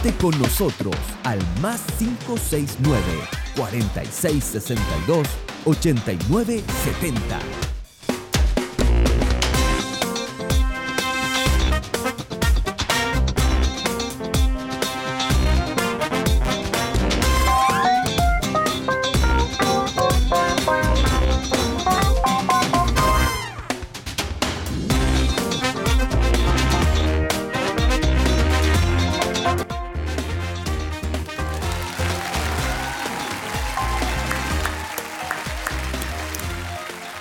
Comunícate con nosotros al más 569 4662 8970.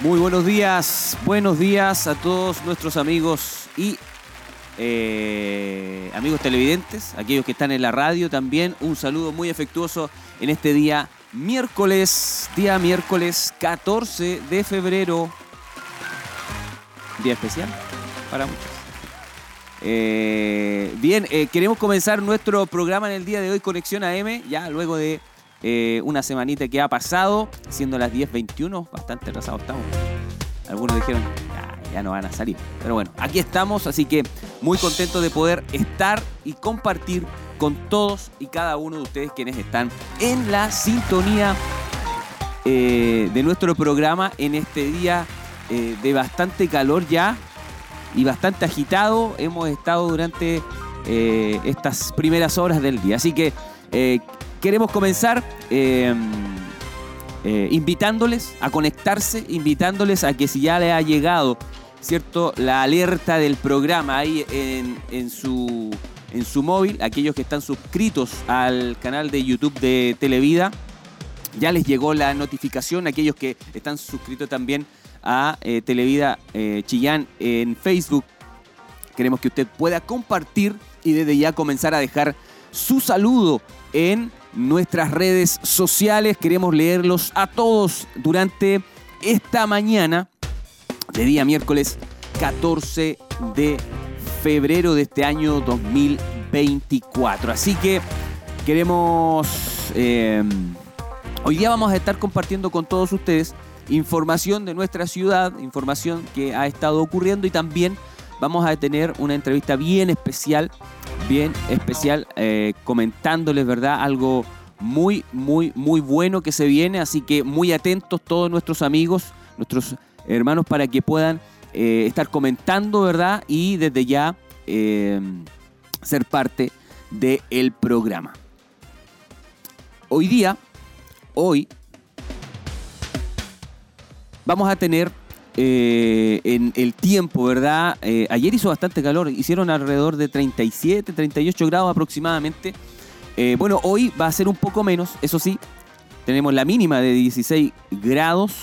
Muy buenos días, buenos días a todos nuestros amigos y eh, amigos televidentes, aquellos que están en la radio también. Un saludo muy afectuoso en este día miércoles, día miércoles 14 de febrero. Día especial para muchos. Eh, bien, eh, queremos comenzar nuestro programa en el día de hoy, Conexión AM, ya luego de eh, una semanita que ha pasado, siendo las 10.21, bastante retrasados estamos. Algunos dijeron, "Ah, ya no van a salir. Pero bueno, aquí estamos, así que muy contentos de poder estar y compartir con todos y cada uno de ustedes quienes están en la sintonía eh, de nuestro programa en este día eh, de bastante calor ya y bastante agitado. Hemos estado durante estas primeras horas del día. Así que queremos comenzar eh, eh, invitándoles a conectarse, invitándoles a que si ya le ha llegado, ¿cierto? La alerta del programa ahí en, su, en su móvil, aquellos que están suscritos al canal de YouTube de Televida, ya les llegó la notificación, aquellos que están suscritos también a eh, Televida Chillán en Facebook. Queremos que usted pueda compartir y desde ya comenzar a dejar su saludo en nuestras redes sociales. Queremos leerlos a todos durante esta mañana de día miércoles 14 de febrero de este año 2024. Así que queremos... eh, hoy día vamos a estar compartiendo con todos ustedes información de nuestra ciudad, información que ha estado ocurriendo y también vamos a tener una entrevista bien especial, bien especial, eh, comentándoles, ¿verdad? Algo muy, muy, muy bueno que se viene, así que muy atentos todos nuestros amigos, nuestros hermanos, para que puedan eh, estar comentando, ¿verdad? Y desde ya eh, ser parte del programa. Hoy día, hoy, vamos a tener eh, en el tiempo, ¿verdad? Eh, ayer hizo bastante calor, hicieron alrededor de 37, 38 grados aproximadamente. Eh, bueno, hoy va a ser un poco menos, eso sí, tenemos la mínima de 16 grados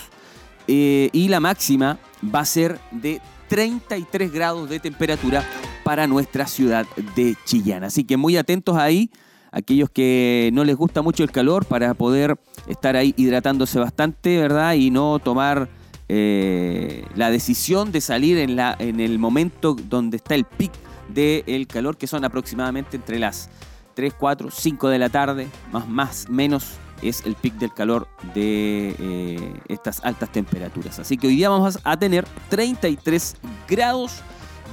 y la máxima va a ser de 33 grados de temperatura para nuestra ciudad de Chillán. Así que muy atentos ahí, aquellos que no les gusta mucho el calor, para poder estar ahí hidratándose bastante, ¿verdad? Y no tomar eh, la decisión de salir en, la, en el momento donde está el pic del calor, que son aproximadamente entre las 3, 4, 5 de la tarde, más, más, menos es el pic del calor de eh, estas altas temperaturas. Así que hoy día vamos a tener 33 grados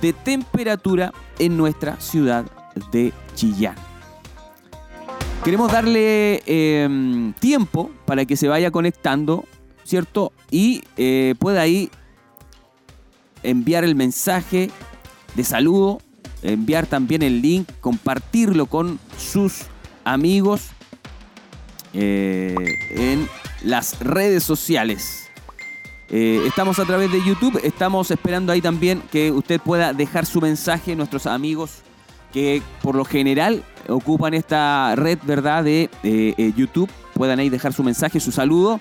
de temperatura en nuestra ciudad de Chillán. Queremos darle eh, tiempo para que se vaya conectando, ¿cierto? Y eh, pueda ahí enviar el mensaje de saludo, enviar también el link, compartirlo con sus amigos eh, en las redes sociales. Eh, estamos a través de YouTube, estamos esperando ahí también que usted pueda dejar su mensaje, nuestros amigos que por lo general ocupan esta red, ¿verdad?, de eh, YouTube, puedan ahí dejar su mensaje, su saludo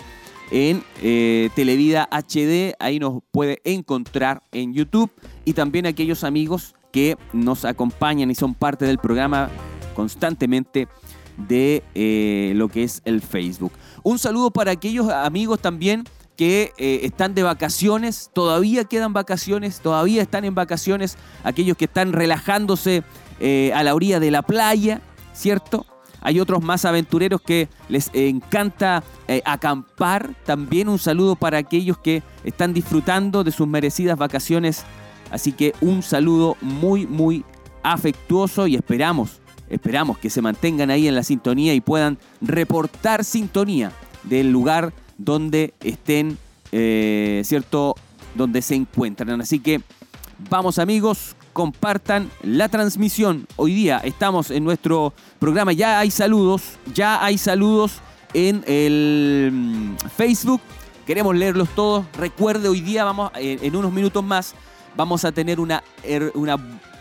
en eh, Televida HD, ahí nos puede encontrar en YouTube y también aquellos amigos que nos acompañan y son parte del programa constantemente de eh, lo que es el Facebook. Un saludo para aquellos amigos también que eh, están de vacaciones, todavía quedan vacaciones, todavía están en vacaciones, aquellos que están relajándose a la orilla de la playa, ¿cierto? Hay otros más aventureros que les encanta eh, acampar. También un saludo para aquellos que están disfrutando de sus merecidas vacaciones. Así que un saludo muy, muy afectuoso y esperamos, esperamos que se mantengan ahí en la sintonía y puedan reportar sintonía del lugar donde estén, eh, ¿cierto? Donde se encuentran. Así que vamos amigos, compartan la transmisión. Hoy día estamos en nuestro programa, ya hay saludos, ya hay saludos en el mm, Facebook. Queremos leerlos todos. Recuerde, hoy día vamos, en unos minutos más, vamos a tener una, una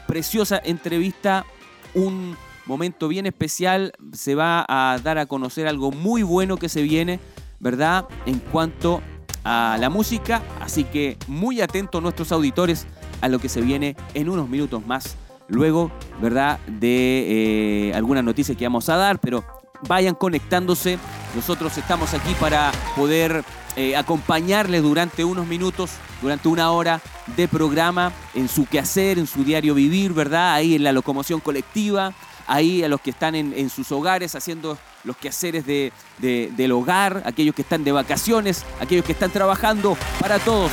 preciosa entrevista, un momento bien especial. Se va a dar a conocer algo muy bueno que se viene, ¿verdad? En cuanto a la música. Así que muy atentos nuestros auditores a lo que se viene en unos minutos más. Luego, ¿verdad? De eh, algunas noticias que vamos a dar, pero vayan conectándose. Nosotros estamos aquí para poder eh, acompañarles durante unos minutos, durante una hora de programa en su quehacer, en su diario vivir, ¿verdad? Ahí en la locomoción colectiva, ahí a los que están en, sus hogares haciendo los quehaceres de, del hogar, aquellos que están de vacaciones, aquellos que están trabajando, para todos.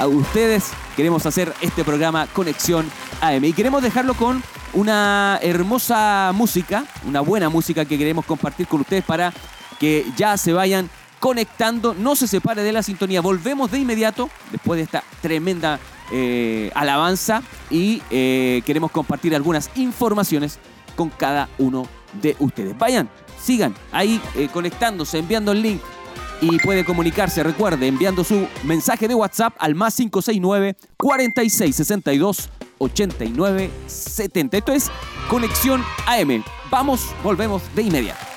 A ustedes queremos hacer este programa Conexión AM y queremos dejarlo con una hermosa música, una buena música que queremos compartir con ustedes para que ya se vayan conectando, no se separe de la sintonía. Volvemos de inmediato después de esta tremenda eh, alabanza y eh, queremos compartir algunas informaciones con cada uno de ustedes. Vayan, sigan ahí eh, conectándose, enviando el link y puede comunicarse, recuerde, enviando su mensaje de WhatsApp al más 569 4662 8970. Esto es Conexión AM. Vamos, volvemos de inmediato.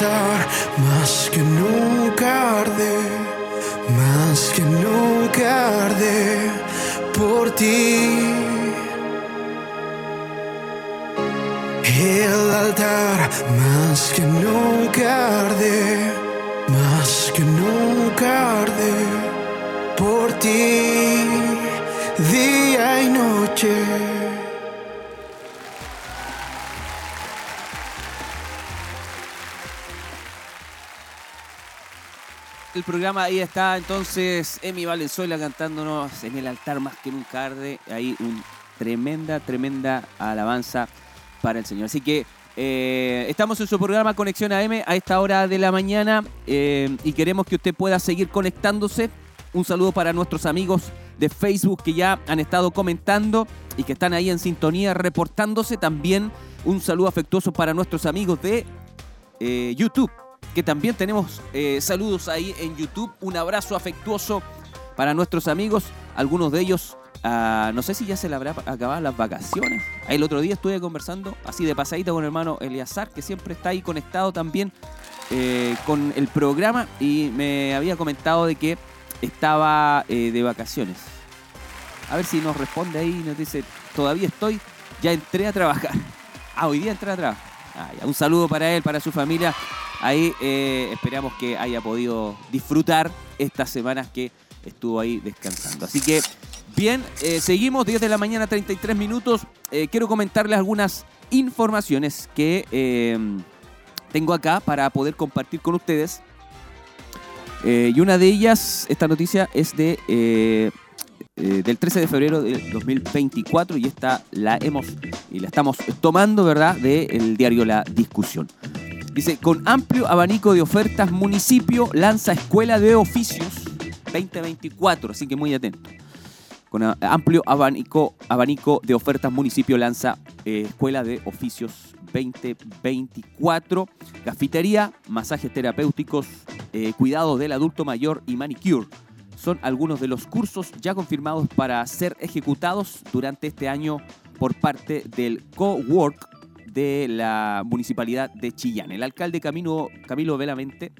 Más que nunca arde, más que nunca arde por ti. El altar más que nunca arde, más que nunca arde por ti, día y noche. El programa ahí está entonces Emi Valenzuela cantándonos en el altar más que nunca arde. Ahí un tremenda, tremenda alabanza para el Señor. Así que eh, estamos en su programa Conexión AM a esta hora de la mañana eh, y queremos que usted pueda seguir conectándose. Un saludo para nuestros amigos de Facebook que ya han estado comentando y que están ahí en sintonía reportándose. También un saludo afectuoso para nuestros amigos de eh, YouTube, que también tenemos eh, saludos ahí en YouTube. Un abrazo afectuoso para nuestros amigos, algunos de ellos, ah, no sé si ya se le habrá acabado las vacaciones. El otro día estuve conversando así de pasadita con el hermano Eliazar, que siempre está ahí conectado también eh, con el programa y me había comentado de que estaba eh, de vacaciones. A ver si nos responde ahí, nos dice, todavía estoy, ya entré a trabajar. Ah, hoy día entré a trabajar. Ah. Un saludo para él, para su familia. Ahí eh, esperamos que haya podido disfrutar estas semanas que estuvo ahí descansando. Así que, bien, eh, seguimos 10 de la mañana, 33 minutos. Eh, quiero comentarles algunas informaciones que eh, tengo acá para poder compartir con ustedes. Y una de ellas, esta noticia es de del 13 de febrero del 2024 y esta la hemos y la estamos tomando, ¿verdad? Del diario La Discusión. Dice, con amplio abanico de ofertas, municipio lanza Escuela de Oficios 2024, así que muy atento. Con amplio abanico, abanico de ofertas, municipio lanza eh, Escuela de Oficios 2024, cafetería, masajes terapéuticos, eh, cuidado del adulto mayor y manicure. Son algunos de los cursos ya confirmados para ser ejecutados durante este año por parte del Cowork de la Municipalidad de Chillán. El alcalde Camilo, Camilo Velamente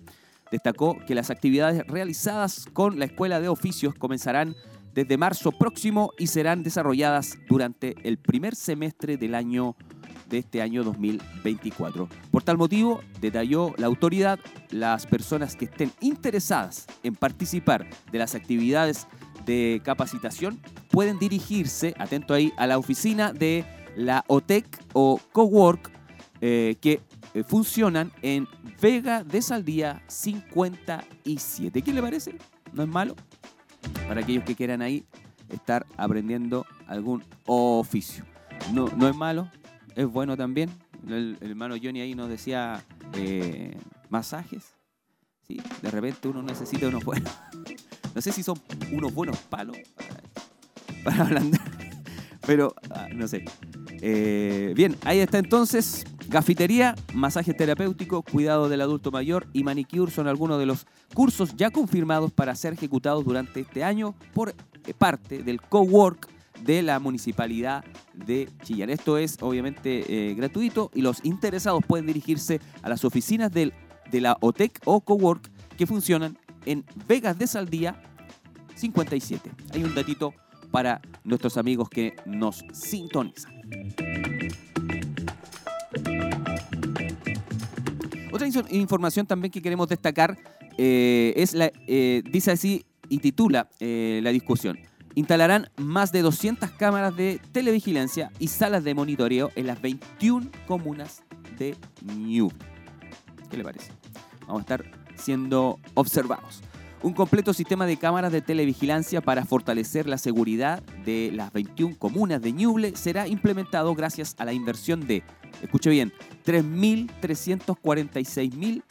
destacó que las actividades realizadas con la Escuela de Oficios comenzarán desde marzo próximo y serán desarrolladas durante el primer semestre del año de este año 2024. Por tal motivo, detalló la autoridad, las personas que estén interesadas en participar de las actividades de capacitación pueden dirigirse, atento ahí, a la oficina de la OTEC o Cowork eh, que eh, funcionan en Vega de Saldía 57. ¿Qué le parece? ¿No es malo? Para aquellos que quieran ahí estar aprendiendo algún oficio. No, no es malo, es bueno también. El, hermano Johnny ahí nos decía eh, masajes. Sí, de repente uno necesita unos buenos. No sé si son unos buenos palos para, para ablandar, pero ah, no sé. Eh, bien, ahí está entonces Gafitería, masaje terapéutico, cuidado del adulto mayor y manicure son algunos de los cursos ya confirmados para ser ejecutados durante este año por parte del cowork de la municipalidad de Chillán. Esto es obviamente eh, gratuito y los interesados pueden dirigirse a las oficinas del, de la OTEC o cowork que funcionan en Vegas de Saldía 57. Hay un datito para nuestros amigos que nos sintonizan. Otra información también que queremos destacar eh, es la, eh, dice así y titula eh, la discusión. Instalarán más de 200 cámaras de televigilancia y salas de monitoreo en las 21 comunas de Ñuble. ¿Qué le parece? Vamos a estar siendo observados. Un completo sistema de cámaras de televigilancia para fortalecer la seguridad de las 21 comunas de Ñuble será implementado gracias a la inversión de, escuche bien, 3.346 mil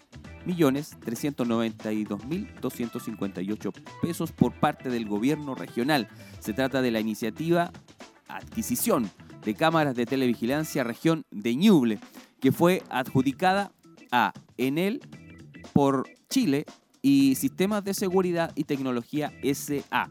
millones 392 mil 258 pesos por parte del gobierno regional. Se trata de la iniciativa adquisición de cámaras de televigilancia región de Ñuble, que fue adjudicada a Enel por Chile y Sistemas de Seguridad y Tecnología SA.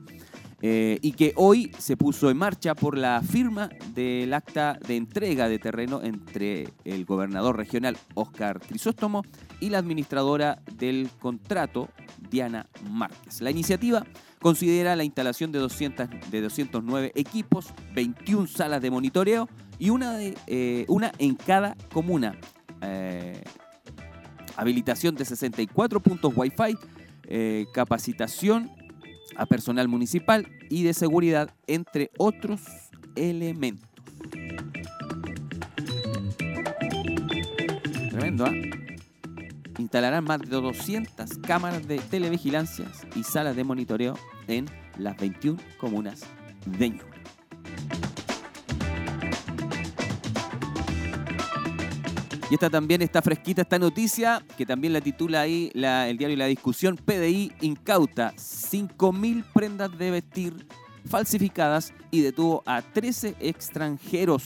Eh, y que hoy se puso en marcha por la firma del acta de entrega de terreno entre el gobernador regional Oscar Crisóstomo y la administradora del contrato Diana Márquez. La iniciativa considera la instalación de, 200, de 209 equipos, 21 salas de monitoreo y una, de, eh, una en cada comuna. Eh, habilitación de 64 puntos Wi-Fi, eh, capacitación a personal municipal y de seguridad, entre otros elementos. Tremendo, ¿ah? Instalarán más de 200 cámaras de televigilancia y salas de monitoreo en las 21 comunas de Ñuble. Y esta también está fresquita, esta noticia, que también la titula ahí el diario La Discusión. PDI incauta 5.000 prendas de vestir falsificadas y detuvo a 13 extranjeros.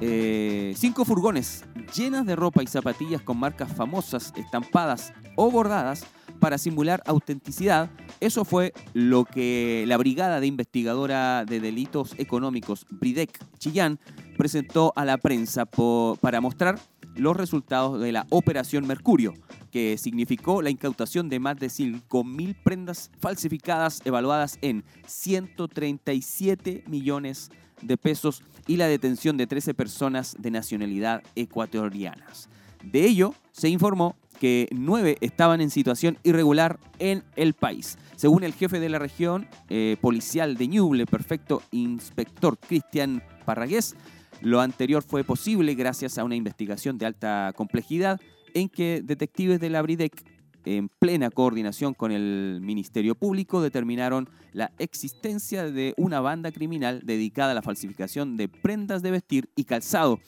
Eh, cinco furgones llenas de ropa y zapatillas con marcas famosas, estampadas o bordadas para simular autenticidad. Eso fue lo que la Brigada de Investigadora de Delitos Económicos, BRIDEC Chillán, presentó a la prensa para mostrar los resultados de la Operación Mercurio, que significó la incautación de más de 5.000 prendas falsificadas evaluadas en 137 millones de pesos y la detención de 13 personas de nacionalidad ecuatorianas. De ello, se informó que 9 estaban en situación irregular en el país. Según el jefe de la región eh, policial de Ñuble, perfecto inspector Cristian Parragués, lo anterior fue posible gracias a una investigación de alta complejidad en que detectives de la Bridec, en plena coordinación con el Ministerio Público, determinaron la existencia de una banda criminal dedicada a la falsificación de prendas de vestir y calzado,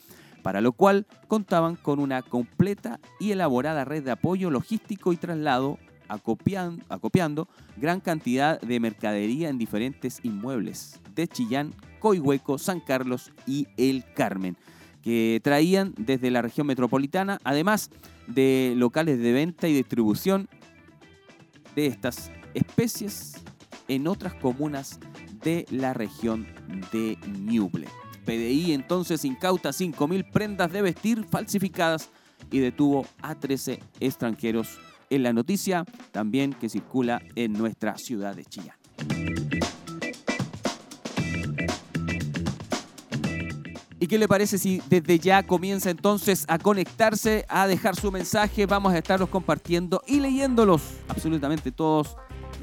para lo cual contaban con una completa y elaborada red de apoyo logístico y traslado acopiando, gran cantidad de mercadería en diferentes inmuebles de Chillán, Coihueco, San Carlos y El Carmen, que traían desde la región metropolitana, además de locales de venta y distribución de estas especies en otras comunas de la región de Ñuble. PDI entonces incauta 5.000 prendas de vestir falsificadas y detuvo a 13 extranjeros en la noticia también que circula en nuestra ciudad de Chillán. ¿Y qué le parece si desde ya comienza entonces a conectarse, a dejar su mensaje? Vamos a estarlos compartiendo y leyéndolos absolutamente todos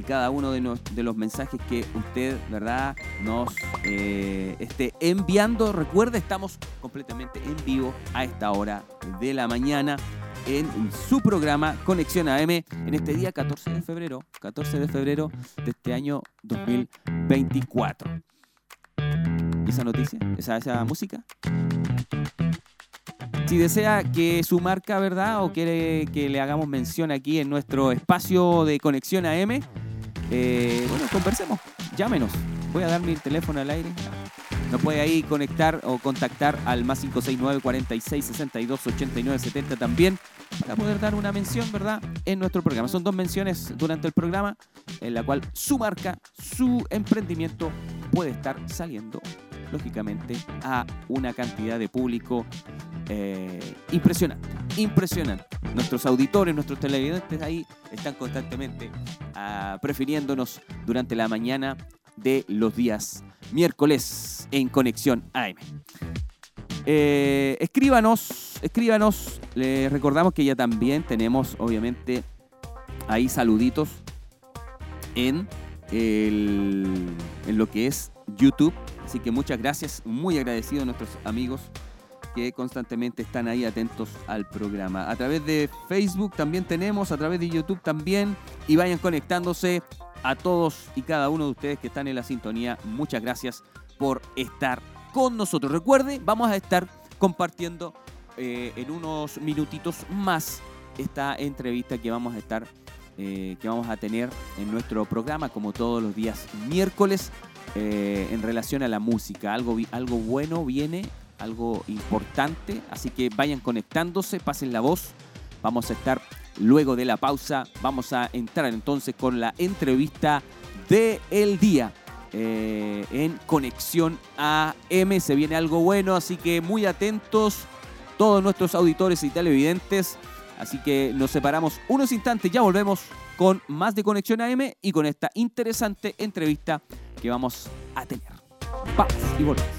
cada uno de, los mensajes que usted, ¿verdad?, nos eh, esté enviando. Recuerde, estamos completamente en vivo a esta hora de la mañana en su programa Conexión AM en este día 14 de febrero, 14 de febrero de este año 2024 esa noticia, esa, esa música. Si desea que su marca, ¿verdad? O quiere que le hagamos mención aquí en nuestro espacio de conexión AM, eh, bueno, conversemos, llámenos. Voy a dar mi teléfono al aire. Nos puede ahí conectar o contactar al más 569 46 62 89 70 también para poder dar una mención, ¿verdad? En nuestro programa. Son dos menciones durante el programa en la cual su marca, su emprendimiento puede estar saliendo, lógicamente, a una cantidad de público eh, impresionante. Impresionante. Nuestros auditores, nuestros televidentes ahí están constantemente ah, prefiriéndonos durante la mañana de los días miércoles en Conexión AM. Eh, escríbanos, escríbanos. Les recordamos que ya también tenemos, obviamente, ahí saluditos en, el- en lo que es YouTube. Así que muchas gracias, muy agradecido a nuestros amigos que constantemente están ahí atentos al programa. A través de Facebook también tenemos, a través de YouTube también, y vayan conectándose a todos y cada uno de ustedes que están en la sintonía. Muchas gracias por estar con nosotros. Recuerde, vamos a estar compartiendo eh, en unos minutitos más esta entrevista que vamos a estar, eh, que vamos a tener en nuestro programa, como todos los días miércoles, eh, en relación a la música. Algo, algo bueno viene, algo importante, así que vayan conectándose, pasen la voz. Vamos a estar luego de la pausa, vamos a entrar entonces con la entrevista de el día. eh, en Conexión AM se viene algo bueno, así que muy atentos todos nuestros auditores y televidentes. Así que nos separamos unos instantes, ya volvemos con más de Conexión AM y con esta interesante entrevista que vamos a tener. Vamos y volvemos.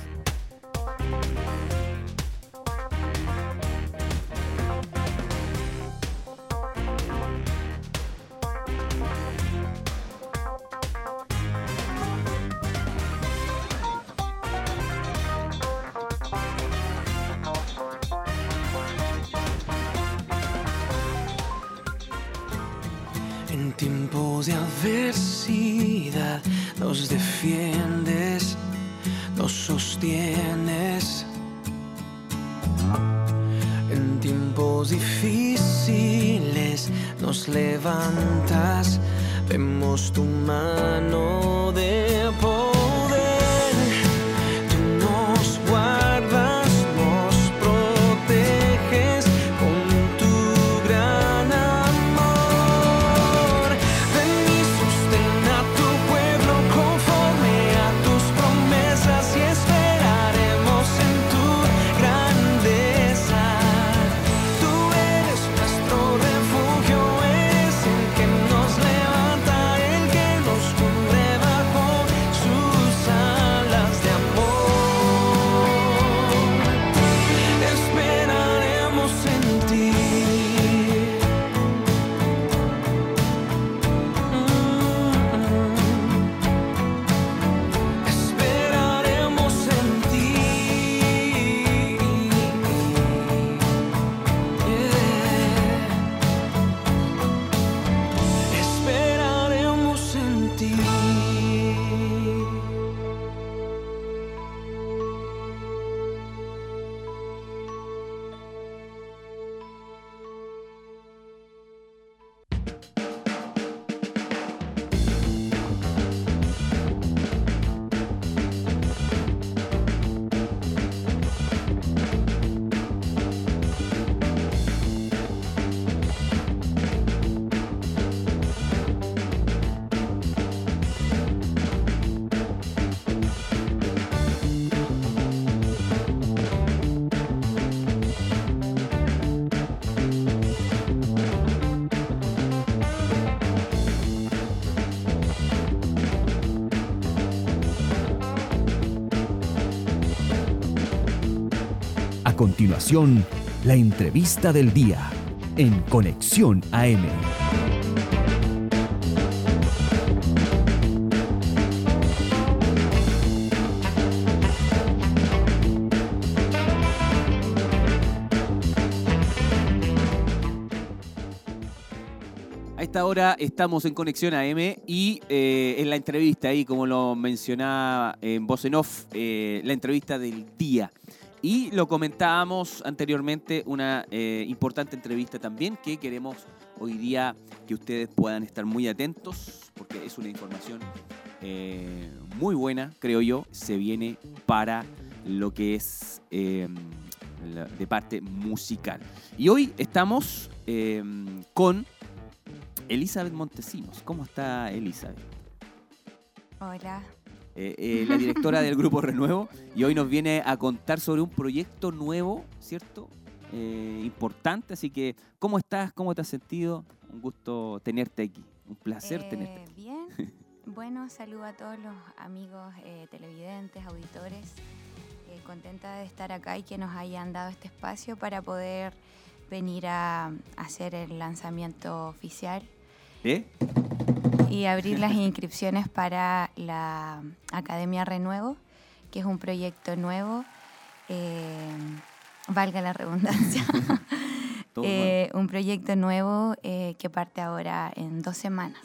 En tiempos de adversidad nos defiendes, nos sostienes. En tiempos difíciles nos levantas, vemos tu mano de continuación, la entrevista del día en Conexión AM. A esta hora estamos en Conexión AM y eh, en la entrevista ahí, como lo mencionaba en voz off, eh, la entrevista del día. Y lo comentábamos anteriormente, una eh, importante entrevista también que queremos hoy día que ustedes puedan estar muy atentos porque es una información eh, muy buena, creo yo, se viene para lo que es la- de parte musical. Y hoy estamos eh, con Elizabeth Montesinos. ¿Cómo está Elizabeth? Hola. Eh, eh, la directora del Grupo Renuevo, y hoy nos viene a contar sobre un proyecto nuevo, ¿cierto? Eh, importante, así que, ¿cómo estás? ¿Cómo te has sentido? Un gusto tenerte aquí, un placer tenerte. Eh, Bien. Bueno, saludo a todos los amigos eh, televidentes, auditores. Eh, contenta de estar acá y que nos hayan dado este espacio para poder venir a, a hacer el lanzamiento oficial ¿Eh? Y abrir las inscripciones para la Academia Renuevo, que es un proyecto nuevo, eh, valga la redundancia. Eh, un proyecto nuevo eh, que parte ahora en dos semanas.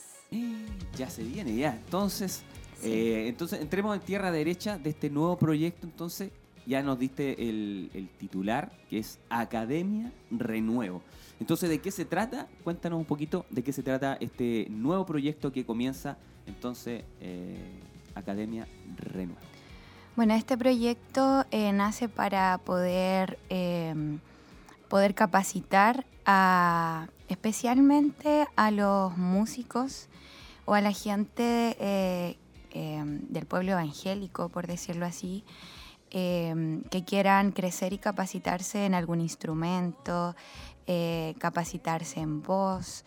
Ya se viene, ya. Entonces, Sí. entonces entremos en tierra derecha de este nuevo proyecto. Entonces, ya nos diste el, el titular, que es Academia Renuevo. Entonces, ¿de qué se trata? Cuéntanos un poquito de qué se trata este nuevo proyecto que comienza, entonces, eh, Academia Renuevo. Bueno, este proyecto eh, nace para poder, eh, poder capacitar a, especialmente a los músicos o a la gente eh, eh, del pueblo evangélico, por decirlo así, eh, que quieran crecer y capacitarse en algún instrumento, eh, capacitarse en voz.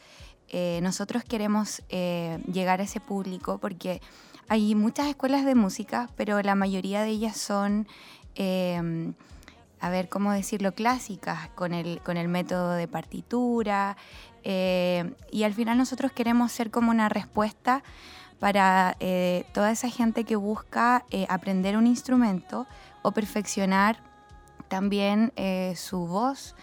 Eh, nosotros queremos eh, llegar a ese público porque hay muchas escuelas de música, pero la mayoría de ellas son, eh, a ver, ¿cómo decirlo?, clásicas, con el, con el método de partitura. y al final nosotros queremos ser como una respuesta para toda esa gente que busca aprender un instrumento o perfeccionar también su voz,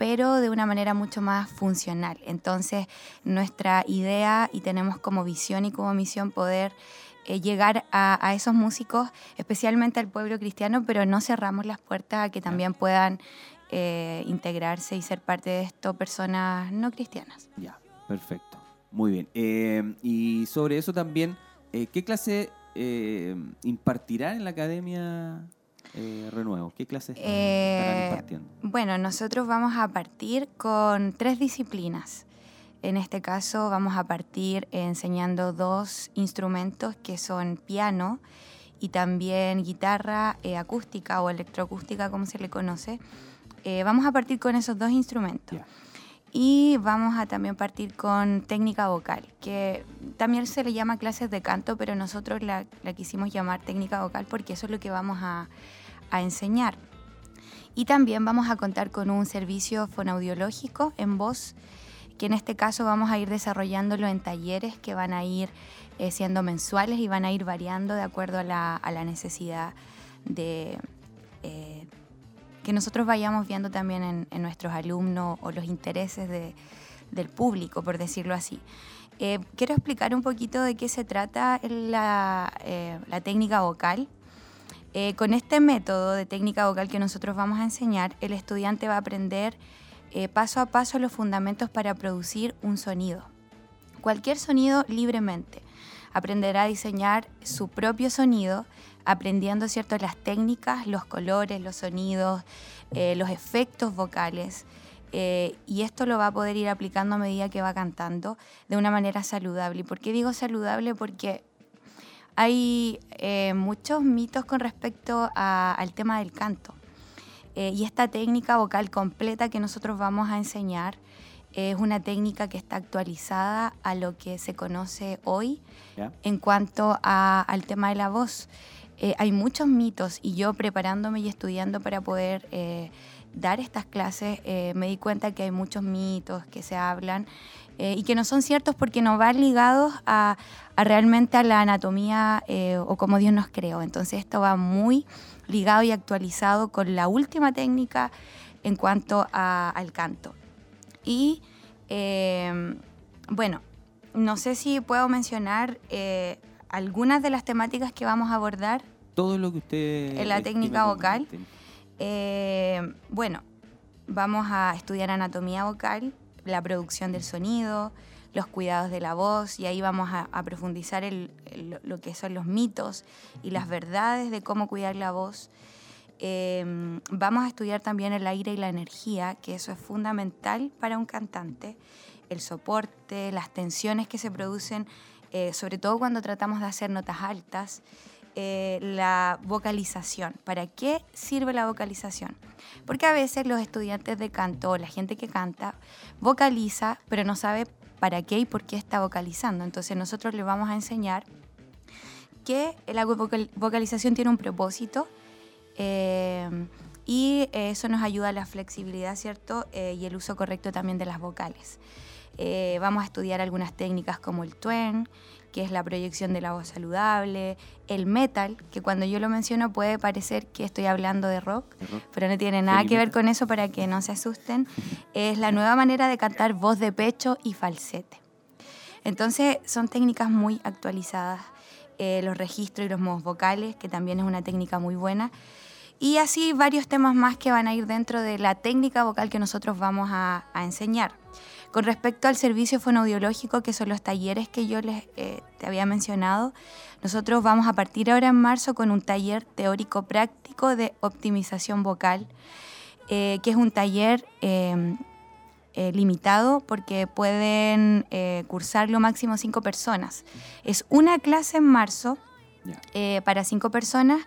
pero de una manera mucho más funcional. Entonces, nuestra idea y tenemos como visión y como misión poder eh, llegar a, a esos músicos, especialmente al pueblo cristiano, pero no cerramos las puertas a que también puedan eh, integrarse y ser parte de esto personas no cristianas. Ya, perfecto. Muy bien. Eh, y sobre eso también, ¿qué clase impartirá en la Academia eh, Renuevo? ¿Qué clases Eh, estarán impartiendo? Bueno, nosotros vamos a partir con tres disciplinas. En este caso vamos a partir enseñando dos instrumentos que son piano y también guitarra eh, acústica o electroacústica, como se le conoce. Eh, vamos a partir con esos dos instrumentos. Ya. Y vamos a también partir con técnica vocal, que también se le llama clases de canto, pero nosotros la, la quisimos llamar técnica vocal porque eso es lo que vamos a, a enseñar. Y también vamos a contar con un servicio fonaudiológico en voz, que en este caso vamos a ir desarrollándolo en talleres que van a ir eh, siendo mensuales y van a ir variando de acuerdo a la, a la necesidad de, eh, que nosotros vayamos viendo también en, en nuestros alumnos o los intereses de- del público, por decirlo así. Eh, quiero explicar un poquito de qué se trata la, eh, la técnica vocal. Eh, con este método de técnica vocal que nosotros vamos a enseñar, el estudiante va a aprender eh, paso a paso los fundamentos para producir un sonido. Cualquier sonido libremente. Aprenderá a diseñar su propio sonido, aprendiendo ¿cierto? las técnicas, los colores, los sonidos, eh, los efectos vocales. y esto lo va a poder ir aplicando a medida que va cantando de una manera saludable. ¿Y por qué digo saludable? Porque hay eh, muchos mitos con respecto a- al tema del canto. Eh, y esta técnica vocal completa que nosotros vamos a enseñar es una técnica que está actualizada a lo que se conoce hoy en cuanto a- al tema de la voz. Eh, hay muchos mitos y yo preparándome y estudiando para poder eh, dar estas clases eh, me di cuenta que hay muchos mitos que se hablan eh, y que no son ciertos porque no van ligados a, a realmente a la anatomía eh, o como Dios nos creó. Entonces esto va muy ligado y actualizado con la última técnica en cuanto a- al canto. Y eh, bueno, no sé si puedo mencionar eh, algunas de las temáticas que vamos a abordar. Todo lo que usted... En la técnica vocal. Eh, bueno, vamos a estudiar anatomía vocal, la producción del sonido, los cuidados de la voz y ahí vamos a, profundizar el- el- lo que son los mitos y las verdades de cómo cuidar la voz. Eh, vamos a estudiar también el aire y la energía, que eso es fundamental para un cantante, el soporte, las tensiones que se producen, eh, sobre todo cuando tratamos de hacer notas altas, eh, la vocalización. ¿Para qué sirve la vocalización? Porque a veces los estudiantes de canto o la gente que canta vocaliza, pero no sabe para qué y por qué está vocalizando. Entonces nosotros les vamos a enseñar que la vocal- vocalización tiene un propósito eh, y eso nos ayuda a la flexibilidad, ¿cierto? Eh, y el uso correcto también de las vocales. Vamos a estudiar algunas técnicas como el twang, que es la proyección de la voz saludable, el metal, que cuando yo lo menciono puede parecer que estoy hablando de rock, pero no tiene nada que ver con eso para que no se asusten. Es la nueva manera de cantar voz de pecho y falsete. Entonces son técnicas muy actualizadas, eh, los registros y los modos vocales, que también es una técnica muy buena. Y así varios temas más que van a ir dentro de la técnica vocal que nosotros vamos a, a enseñar. Con respecto al servicio fonoaudiológico, que son los talleres que yo les eh, te había mencionado, nosotros vamos a partir ahora en marzo con un taller teórico práctico de optimización vocal, eh, que es un taller eh, eh, limitado porque pueden eh, cursarlo máximo cinco personas. Es una clase en marzo para cinco personas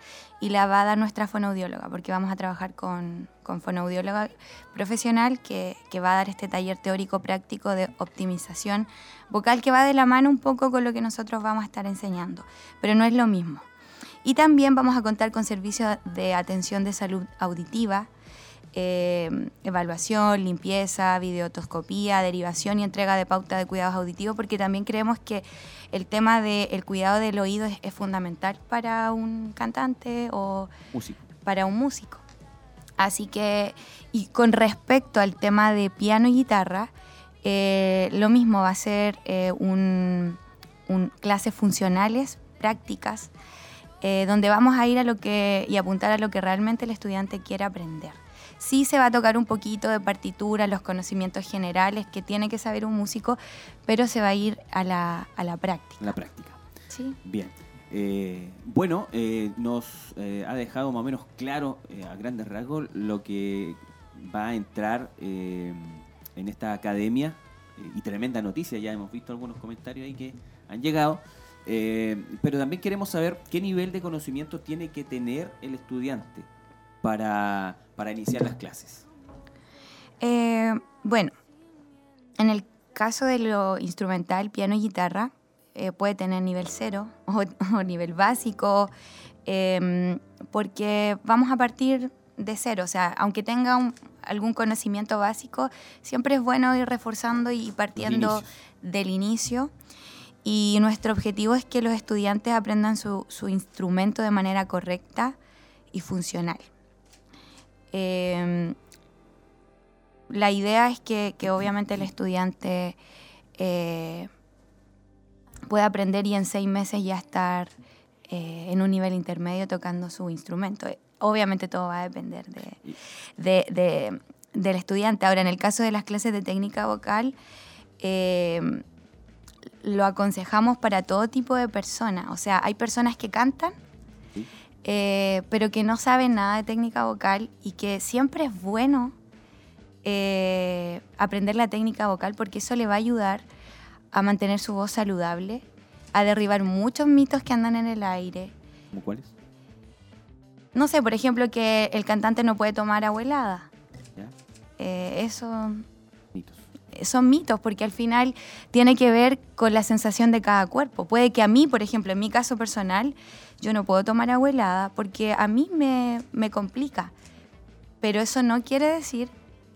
y la va a dar nuestra fonoaudióloga, porque vamos a trabajar con, con fonoaudióloga profesional que, que va a dar este taller teórico práctico de optimización vocal que va de la mano un poco con lo que nosotros vamos a estar enseñando, pero no es lo mismo. Y también vamos a contar con servicios de atención de salud auditiva, eh, evaluación, limpieza, videotoscopía, derivación y entrega de pauta de cuidados auditivos, porque también creemos que el tema del cuidado del oído es, es fundamental para un cantante o Músico. para un músico. Así que, y con respecto al tema de piano y guitarra, eh, lo mismo va a ser eh, un, un- clases funcionales, prácticas, eh, donde vamos a ir a lo que y apuntar a lo que realmente el estudiante quiere aprender. Sí se va a tocar un poquito de partitura, los conocimientos generales que tiene que saber un músico, pero se va a ir a la, a la práctica. La práctica. ¿sí? Bien. Eh, bueno, eh, nos eh, ha dejado más o menos claro a grandes rasgos lo que va a entrar en esta academia y tremenda noticia, ya hemos visto algunos comentarios ahí que han llegado, pero también queremos saber qué nivel de conocimiento tiene que tener el estudiante para, para iniciar las clases. Eh, bueno, en el caso de lo instrumental, piano y guitarra, eh, puede tener nivel cero o, o nivel básico, em, porque vamos a partir de cero. O sea, aunque tenga un- algún conocimiento básico, siempre es bueno ir reforzando y partiendo del inicio. Y nuestro objetivo es que los estudiantes aprendan su, su instrumento de manera correcta y funcional. Em, la idea es que, que obviamente el estudiante eh, pueda aprender y en seis meses ya estar eh, en un nivel intermedio tocando su instrumento. Eh, Obviamente todo va a depender de, de- de- del estudiante. Ahora, en el caso de las clases de técnica vocal, eh, lo aconsejamos para todo tipo de personas. O sea, hay personas que cantan. Eh, pero que no saben nada de técnica vocal y que siempre es bueno eh, aprender la técnica vocal porque eso le va a ayudar a mantener su voz saludable, a derribar muchos mitos que andan en el aire. ¿Cómo cuáles? No sé, por ejemplo, que el cantante no puede tomar agua helada. ¿Ya? Eh, eso. Son mitos porque al final tiene que ver con la sensación de cada cuerpo. Puede que a mí, por ejemplo, en mi caso personal, yo no puedo tomar agua helada porque a mí me, me complica. Pero eso no quiere decir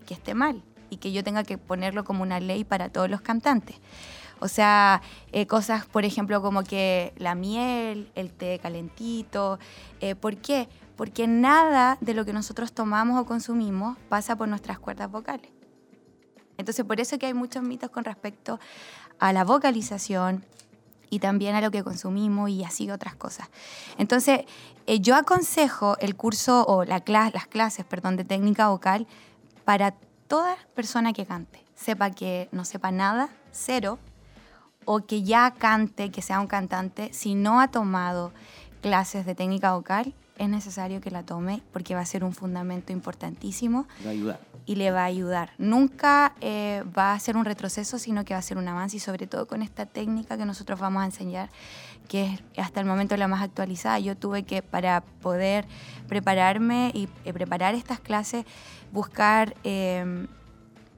que esté mal y que yo tenga que ponerlo como una ley para todos los cantantes. O sea, eh, cosas, por ejemplo, como que la miel, el té calentito. eh, ¿Por qué? Porque nada de lo que nosotros tomamos o consumimos pasa por nuestras cuerdas vocales. Entonces, por eso que hay muchos mitos con respecto a la vocalización y también a lo que consumimos y así otras cosas. Entonces, eh, yo aconsejo el curso o las clases, perdón, de técnica vocal para toda persona que cante. Sepa que no sepa nada, cero, o que ya cante, que sea un cantante, si no ha tomado clases de técnica vocal, es necesario que la tome porque va a ser un fundamento importantísimo Va a ayudar. y le va a ayudar. Nunca eh, va a ser un retroceso, sino que va a ser un avance y sobre todo con esta técnica que nosotros vamos a enseñar, que es hasta el momento la más actualizada. Yo tuve que, para poder prepararme y eh, preparar estas clases, buscar eh,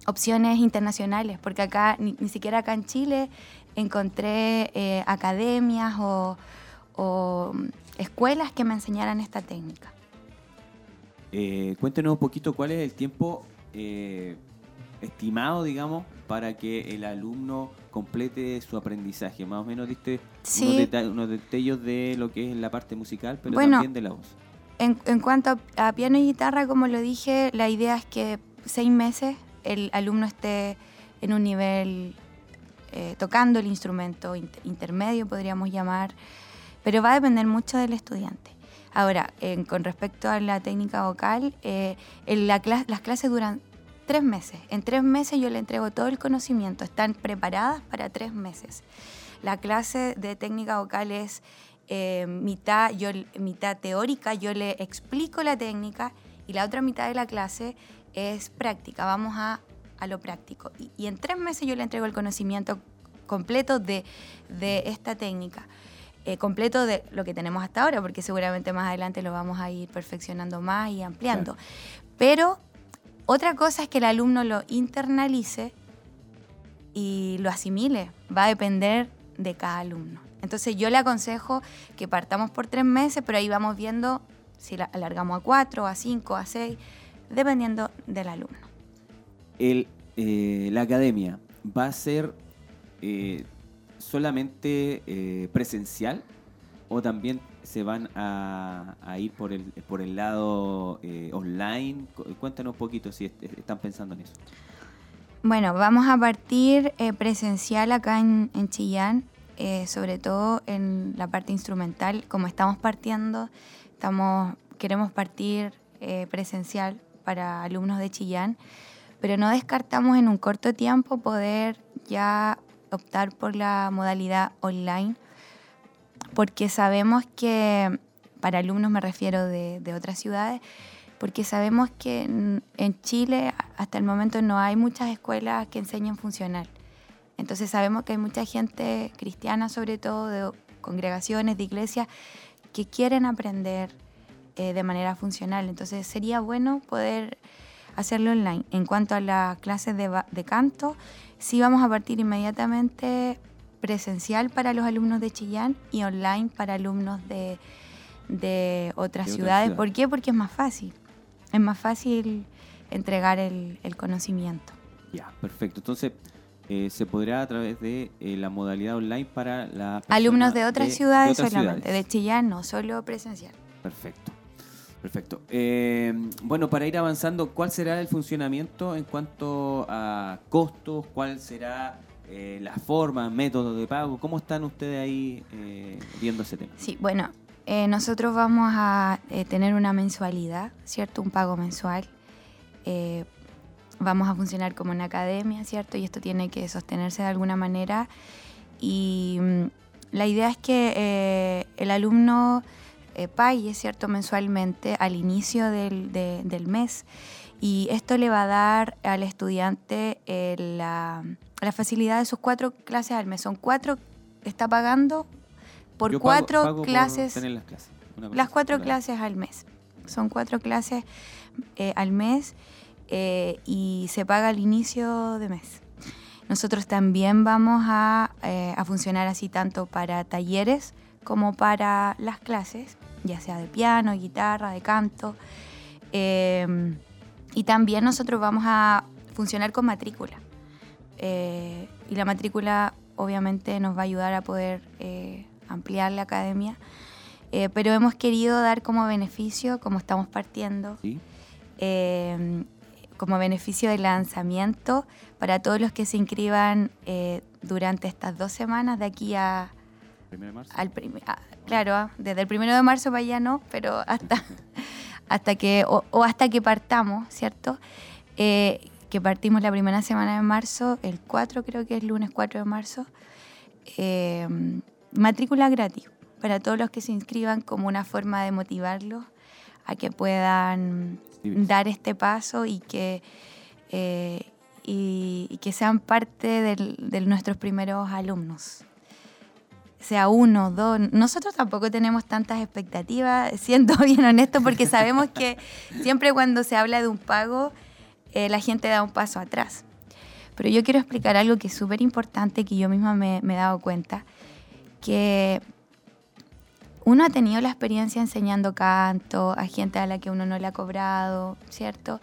opciones internacionales, porque acá, ni, ni siquiera acá en Chile, encontré eh, academias o, o, escuelas que me enseñaran esta técnica. Eh, cuéntenos un poquito cuál es el tiempo eh, estimado, digamos, para que el alumno complete su aprendizaje. Más o menos diste Sí. unos, deta- unos detalles de lo que es la parte musical, pero Bueno, también de la voz. En, en cuanto a, a piano y guitarra, como lo dije, la idea es que seis meses el alumno esté en un nivel eh, tocando el instrumento inter- intermedio, podríamos llamar, pero va a depender mucho del estudiante. Ahora, en- con respecto a la técnica vocal, eh, las clases duran tres meses. En tres meses yo le entrego todo el conocimiento, están preparadas para tres meses. La clase de técnica vocal es eh, mitad, yo, mitad teórica, yo le explico la técnica y la otra mitad de la clase es práctica, vamos a, a lo práctico. Y, y en tres meses yo le entrego el conocimiento completo de, de esta técnica, eh, completo de lo que tenemos hasta ahora, porque seguramente más adelante lo vamos a ir perfeccionando más y ampliando. Pero otra cosa es que el alumno lo internalice y lo asimile. Va a depender de cada alumno. Entonces yo le aconsejo que partamos por tres meses, pero ahí vamos viendo si la alargamos a cuatro, a cinco, a seis, dependiendo del alumno. El, eh, la academia va a ser eh, solamente eh, presencial o también se van a, ir por el, por el lado eh, online. Cu- Cuéntanos un poquito si est- están pensando en eso. Bueno, vamos a partir eh, presencial acá en, en Chillán, sobre todo en la parte instrumental. Como estamos partiendo, estamos, queremos partir presencial para alumnos de Chillán, pero no descartamos en un corto tiempo poder ya optar por la modalidad online, porque sabemos que, para alumnos me refiero de, otras ciudades, porque sabemos que en, Chile hasta el momento no hay muchas escuelas que enseñen funcional. Entonces sabemos que hay mucha gente cristiana, sobre todo de congregaciones, de iglesias, que quieren aprender eh, de manera funcional. Entonces sería bueno poder hacerlo online. En cuanto a las clases de canto, sí vamos a partir inmediatamente presencial para los alumnos de Chillán y online para alumnos de, de otras De otras ciudades. ¿Por qué? Porque es más fácil. Es más fácil entregar el, el conocimiento. Ya, perfecto. Entonces, eh, se podrá a través de eh, la modalidad online para la Alumnos de otras ciudades otras solamente, ciudades. de Chillán no, solo presencial. Perfecto. Perfecto. Eh, bueno, para ir avanzando, ¿cuál será el funcionamiento en cuanto a costos? ¿Cuál será eh, la forma, método de pago? ¿Cómo están ustedes ahí eh, viendo ese tema? Sí, bueno, eh, nosotros vamos a tener una mensualidad, ¿cierto? Un pago mensual. Vamos a funcionar como una academia, ¿cierto? Y esto tiene que sostenerse de alguna manera. Y mm, la idea es que el alumno eh, pague, ¿cierto? Mensualmente al inicio del, de- del mes. Y esto le va a dar al estudiante eh, la, la facilidad de sus cuatro clases al mes. Son cuatro, está pagando por Yo cuatro pago por clases, tener las clases. Cuatro claro. clases al mes. Son cuatro clases eh, al mes eh, y se paga al inicio de mes. Nosotros también vamos a, a funcionar así tanto para talleres como para las clases, ya sea de piano, guitarra, de canto. Eh, y también nosotros vamos a funcionar con matrícula. Eh, y la matrícula obviamente nos va a ayudar a poder eh, ampliar la academia. Eh, pero hemos querido dar como beneficio, como estamos partiendo, ¿Sí? eh, como beneficio de lanzamiento para todos los que se inscriban durante estas dos semanas de aquí a, Primero de marzo. al prim- a- claro, ah, desde el primero de marzo para allá no, pero hasta, hasta que, o, o hasta que partamos, ¿cierto? Eh, que partimos la primera semana de marzo, el 4 creo que es lunes 4 de marzo. eh, matrícula gratis para todos los que se inscriban como una forma de motivarlos a que puedan Sí. dar este paso y que, eh, y, y que sean parte del- de nuestros primeros alumnos. Sea uno, dos. Nosotros tampoco tenemos tantas expectativas, siendo bien honesto, porque sabemos que siempre cuando se habla de un pago, eh, la gente da un paso atrás. Pero yo quiero explicar algo que es súper importante, que yo misma me, he dado cuenta, que uno ha tenido la experiencia enseñando canto a gente a la que uno no le ha cobrado, ¿cierto?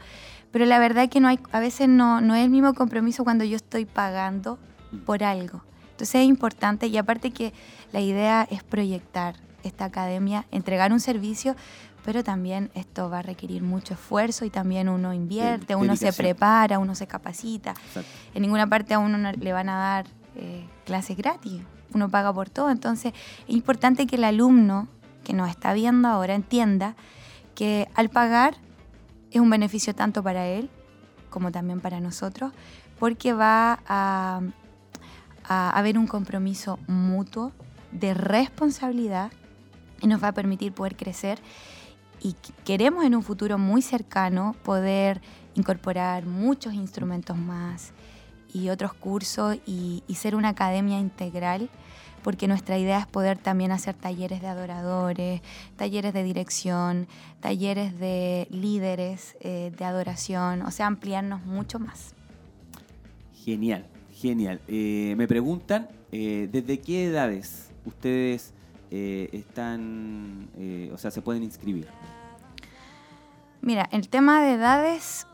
Pero la verdad que no hay, a veces no, no es el mismo compromiso cuando yo estoy pagando por algo. Entonces es importante y aparte que la idea es proyectar esta academia, entregar un servicio, pero también esto va a requerir mucho esfuerzo y también uno invierte, uno se prepara, uno se capacita. Exacto. En ninguna parte a uno no le van a dar eh, clases gratis. Uno paga por todo. Entonces, es importante que el alumno que nos está viendo ahora entienda que al pagar es un beneficio tanto para él como también para nosotros, porque va a, a haber un compromiso mutuo de responsabilidad y nos va a permitir poder crecer y qu- queremos en un futuro muy cercano poder incorporar muchos instrumentos más y otros cursos y, y ser una academia integral porque nuestra idea es poder también hacer talleres de adoradores, talleres de dirección, talleres de líderes eh, de adoración, o sea, ampliarnos mucho más. Genial, genial. Eh, me preguntan, eh, ¿desde qué edades ustedes eh, están, o sea, se pueden inscribir? Mira, el tema de edades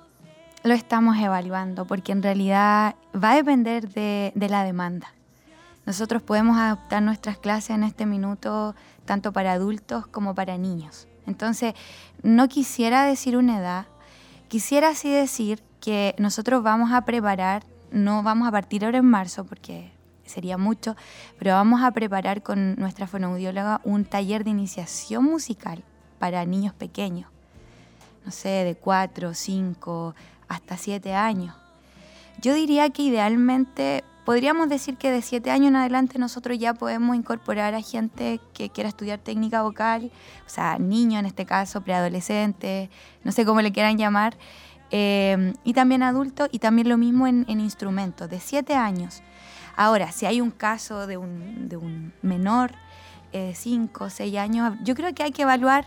lo estamos evaluando porque en realidad va a depender de, de la demanda. Nosotros podemos adaptar nuestras clases en este minuto tanto para adultos como para niños. Entonces, no quisiera decir una edad, quisiera así decir que nosotros vamos a preparar, no vamos a partir ahora en marzo porque sería mucho, pero vamos a preparar con nuestra fonoaudióloga un taller de iniciación musical para niños pequeños no sé, de 4, 5, hasta 7 años. Yo diría que idealmente podríamos decir que de 7 años en adelante nosotros ya podemos incorporar a gente que quiera estudiar técnica vocal, o sea, niños en este caso, preadolescentes, no sé cómo le quieran llamar, eh, y también adultos, y también lo mismo en, en instrumentos, de 7 años. Ahora, si hay un caso de un, de un menor eh, de 5 o 6 años, yo creo que hay que evaluar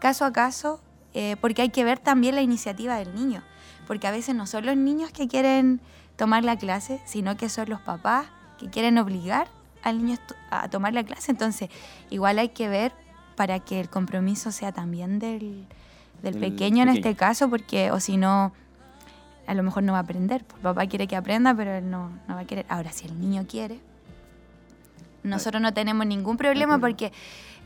caso a caso eh, porque hay que ver también la iniciativa del niño, porque a veces no son los niños que quieren tomar la clase, sino que son los papás que quieren obligar al niño a tomar la clase. Entonces, igual hay que ver para que el compromiso sea también del, del Del pequeño en pequeño. este caso, porque o si no, a lo mejor no va a aprender. El papá quiere que aprenda, pero él no, no va a querer. Ahora, si el niño quiere, nosotros no tenemos ningún problema porque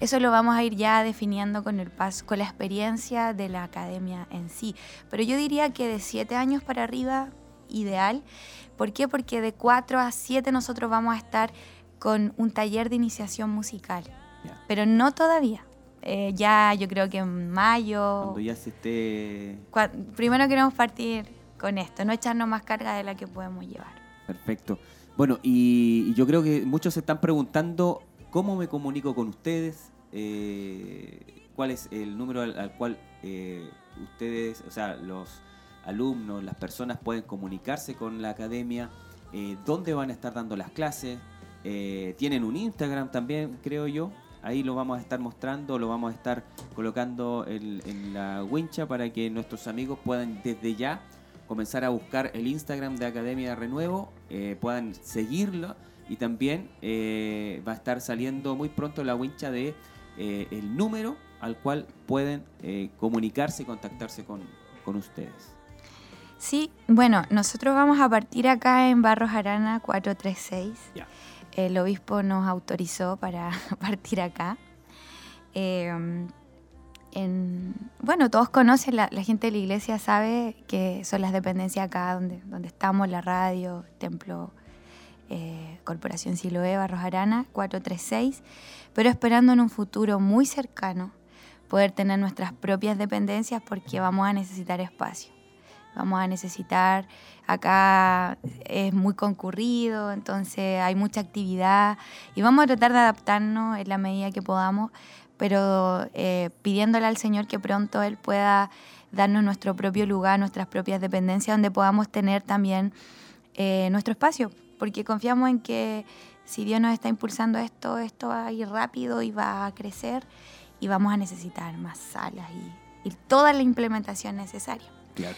eso lo vamos a ir ya definiendo con el paso, con la experiencia de la academia en sí. Pero yo diría que de siete años para arriba, ideal. ¿Por qué? Porque de 4 a 7 nosotros vamos a estar con un taller de iniciación musical. Pero no todavía. Eh, ya yo creo que en mayo. Cuando ya se esté... cua- primero queremos partir con esto, no echarnos más carga de la que podemos llevar. Perfecto. Bueno, y, y yo creo que muchos se están preguntando cómo me comunico con ustedes, eh, cuál es el número al, al cual eh, ustedes, o sea, los alumnos, las personas pueden comunicarse con la academia, eh, dónde van a estar dando las clases, eh, tienen un Instagram también, creo yo. Ahí lo vamos a estar mostrando, lo vamos a estar colocando en, en la wincha para que nuestros amigos puedan desde ya comenzar a buscar el Instagram de Academia de Renuevo, eh, puedan seguirlo y también eh, va a estar saliendo muy pronto la wincha de eh, el número al cual pueden comunicarse y contactarse con, con ustedes. Sí, bueno, nosotros vamos a partir acá en Barros Arana 436. Ya. El obispo nos autorizó para partir acá. En- bueno, todos conocen, la, la gente de la iglesia sabe que son las dependencias acá donde, donde estamos, la radio, templo, eh, Corporación Siloé, Barros Arana, 436, pero esperando en un futuro muy cercano poder tener nuestras propias dependencias porque vamos a necesitar espacio. Vamos a necesitar, acá es muy concurrido, entonces hay mucha actividad y vamos a tratar de adaptarnos en la medida que podamos, pero eh, pidiéndole al Señor que pronto Él pueda darnos nuestro propio lugar, nuestras propias dependencias, donde podamos tener también eh, nuestro espacio, porque confiamos en que si Dios nos está impulsando esto, esto va a ir rápido y va a crecer y vamos a necesitar más salas y, y toda la implementación necesaria. Claro.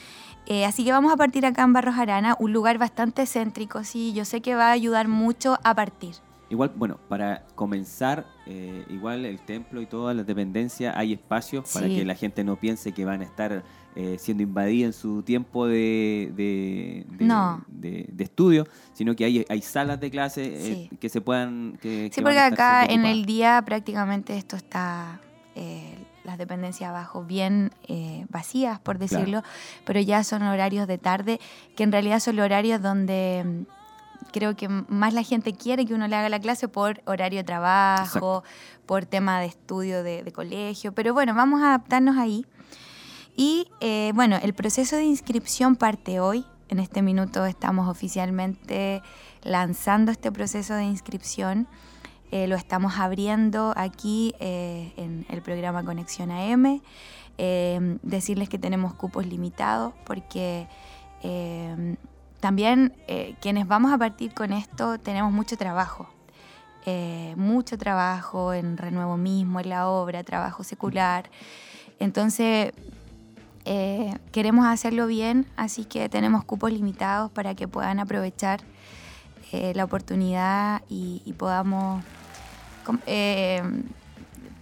Eh, así que vamos a partir acá en Barros Arana, un lugar bastante céntrico, sí, yo sé que va a ayudar mucho a partir. Igual, bueno, para comenzar, eh, igual el templo y todas las dependencias, hay espacios para que la gente no piense que van a estar eh, siendo invadida en su tiempo de, de, de- No. de- de estudio, sino que hay, hay salas de clase eh, que se puedan... Que, Sí, que porque acá en el día prácticamente esto está, las dependencias abajo bien eh, vacías, por decirlo, pero ya son horarios de tarde, que en realidad son los horarios donde mm, creo que más la gente quiere que uno le haga la clase por horario de trabajo, por tema de estudio de, de colegio, pero bueno, vamos a adaptarnos ahí. Y eh, bueno, el proceso de inscripción parte hoy. En este minuto estamos oficialmente lanzando este proceso de inscripción. Eh, lo estamos abriendo aquí eh, en el programa Conexión AM. Eh, decirles que tenemos cupos limitados porque también quienes vamos a partir con esto tenemos mucho trabajo. Mucho trabajo en renuevo mismo, en la obra, trabajo secular. Entonces, queremos hacerlo bien, así que tenemos cupos limitados para que puedan aprovechar la oportunidad y podamos... eh,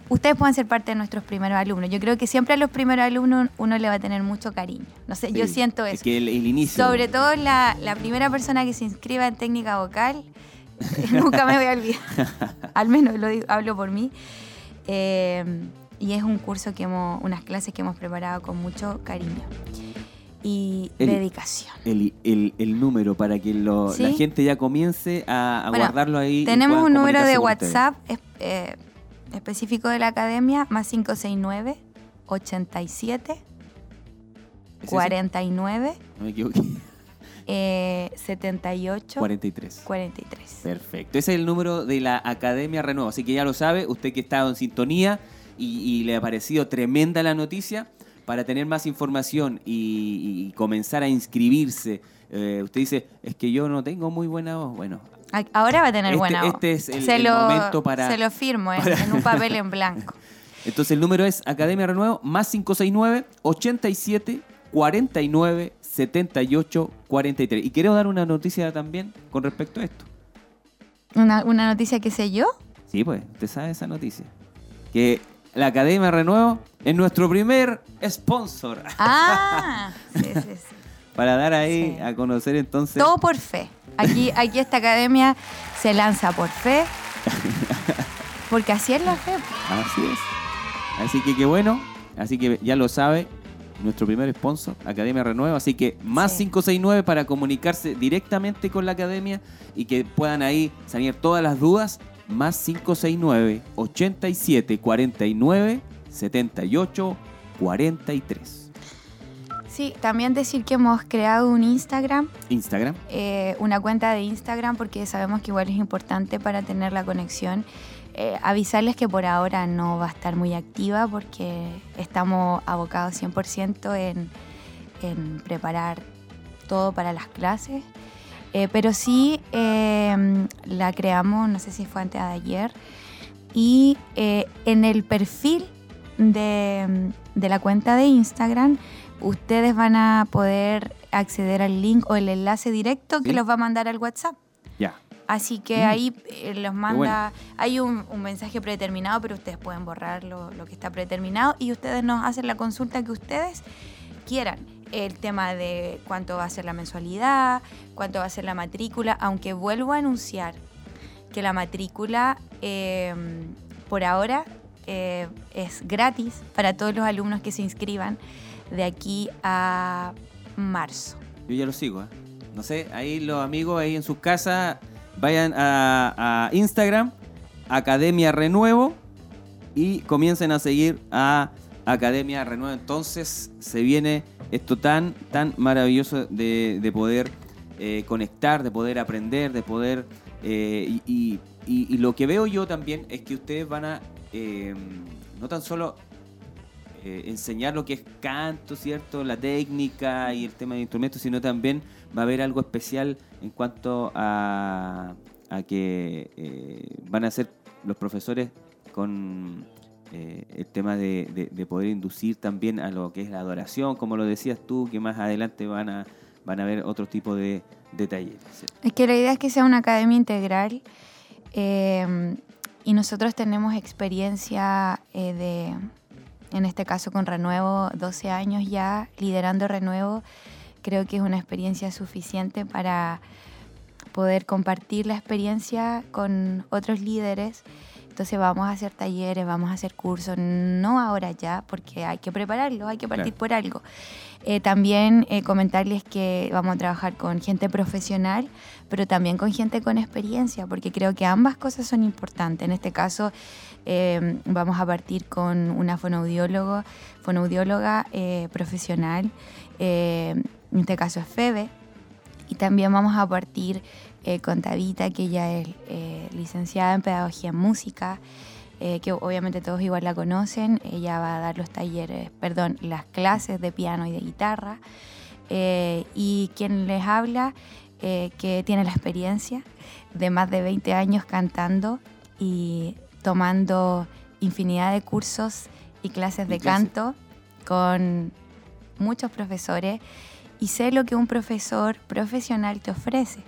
ustedes pueden ser parte de nuestros primeros alumnos. Yo creo que siempre a los primeros alumnos uno le va a tener mucho cariño. No sé, yo siento es eso. Que el, el inicio... Sobre todo la, la primera persona que se inscriba en técnica vocal, nunca me voy a olvidar. Al menos lo digo- hablo por mí. Eh, y es un curso que hemos, unas clases que hemos preparado con mucho cariño y El- dedicación. El, el- el número para que lo- ¿Sí? la gente ya comience a, a Bueno, guardarlo ahí. Tenemos un número de. WhatsApp es- eh, específico de la academia, más 569 87 ¿Es ese? 49 No me equivoqué. eh, 78 43. 43. Perfecto. Ese es el número de la Academia Renuevo. Así que ya lo sabe, usted que está en sintonía y, y le ha parecido tremenda la noticia, para tener más información y, y comenzar a inscribirse. eh, usted dice, es que yo no tengo muy buena voz. Bueno, Ahora va a tener Este- buena voz. este es el- se el lo, momento para- Se lo firmo en, para- en un papel en blanco. entonces el número es Academia Renuevo más 569 87 49 78 43. Y quiero dar una noticia también con respecto a esto. Una, una noticia que sé yo. Sí, pues, usted sabe esa noticia. Que la Academia Renuevo es nuestro primer sponsor. Ah, sí, sí, sí. Para dar ahí Sí. a conocer entonces. Todo por fe. Aquí, aquí esta academia se lanza por fe. Porque así es la fe. Así es. Así que qué bueno. Así que ya lo sabe. Nuestro primer sponsor, Academia Renuevo. Así que más Sí. 569 para comunicarse directamente con la academia y que puedan ahí salir todas las dudas. Más 569 87 49 78 43. Sí, también decir que hemos creado un Instagram, Instagram. eh, una cuenta de Instagram, porque sabemos que igual es importante para tener la conexión. Eh, avisarles que por ahora no va a estar muy activa porque estamos abocados 100% en, en preparar todo para las clases. Eh, pero sí eh, la creamos, no sé si fue antes de ayer, y eh, en el perfil de, de la cuenta de Instagram ustedes van a poder acceder al link o el enlace directo que Sí. los va a mandar al WhatsApp. Ya. Así que Mm. ahí eh, los manda, bueno. hay un, un mensaje predeterminado, pero ustedes pueden borrar lo, lo que está predeterminado y ustedes nos hacen la consulta que ustedes quieran. El tema de cuánto va a ser la mensualidad, cuánto va a ser la matrícula, aunque vuelvo a anunciar que la matrícula eh, por ahora eh, es gratis para todos los alumnos que se inscriban de aquí a marzo. Yo ya lo sigo, ¿eh? No sé, ahí los amigos ahí en sus casas vayan a Instagram, Academia Renuevo, y comiencen a seguir a Academia Renuevo. Entonces se viene esto tan, tan maravilloso de, de poder eh, conectar, de poder aprender, de poder... eh, y, lo que veo yo también es que ustedes van a eh, no tan solo enseñar lo que es canto, ¿cierto? La técnica y el tema de instrumentos, sino también va a haber algo especial en cuanto a, a que van a ser los profesores con eh, el tema de, de- de poder inducir también a lo que es la adoración, como lo decías tú, que más adelante van a, van a haber otro tipo de, de talleres. Es que la idea es que sea una academia integral eh, y nosotros tenemos experiencia eh, de, en este caso con Renuevo, 12 años ya liderando Renuevo. Creo que es una experiencia suficiente para poder compartir la experiencia con otros líderes. Entonces vamos a hacer talleres, vamos a hacer cursos, no ahora ya, porque hay que prepararlo, hay que partir Claro. por algo. Eh, también eh, comentarles que vamos a trabajar con gente profesional, pero también con gente con experiencia, porque creo que ambas cosas son importantes. En este caso, eh, vamos a partir con una fonoaudiólogo, fonoaudióloga eh, profesional, eh, en este caso es Febe, y también vamos a partir eh, con Tabita, que ella es eh, licenciada en Pedagogía en Música, eh, que obviamente todos igual la conocen. Ella va a dar los talleres, perdón, las clases de piano y de guitarra. Eh, y quien les habla, que tiene la experiencia de más de 20 años cantando y tomando infinidad de cursos y clases de canto con muchos profesores y sé lo que un profesor profesional te ofrece.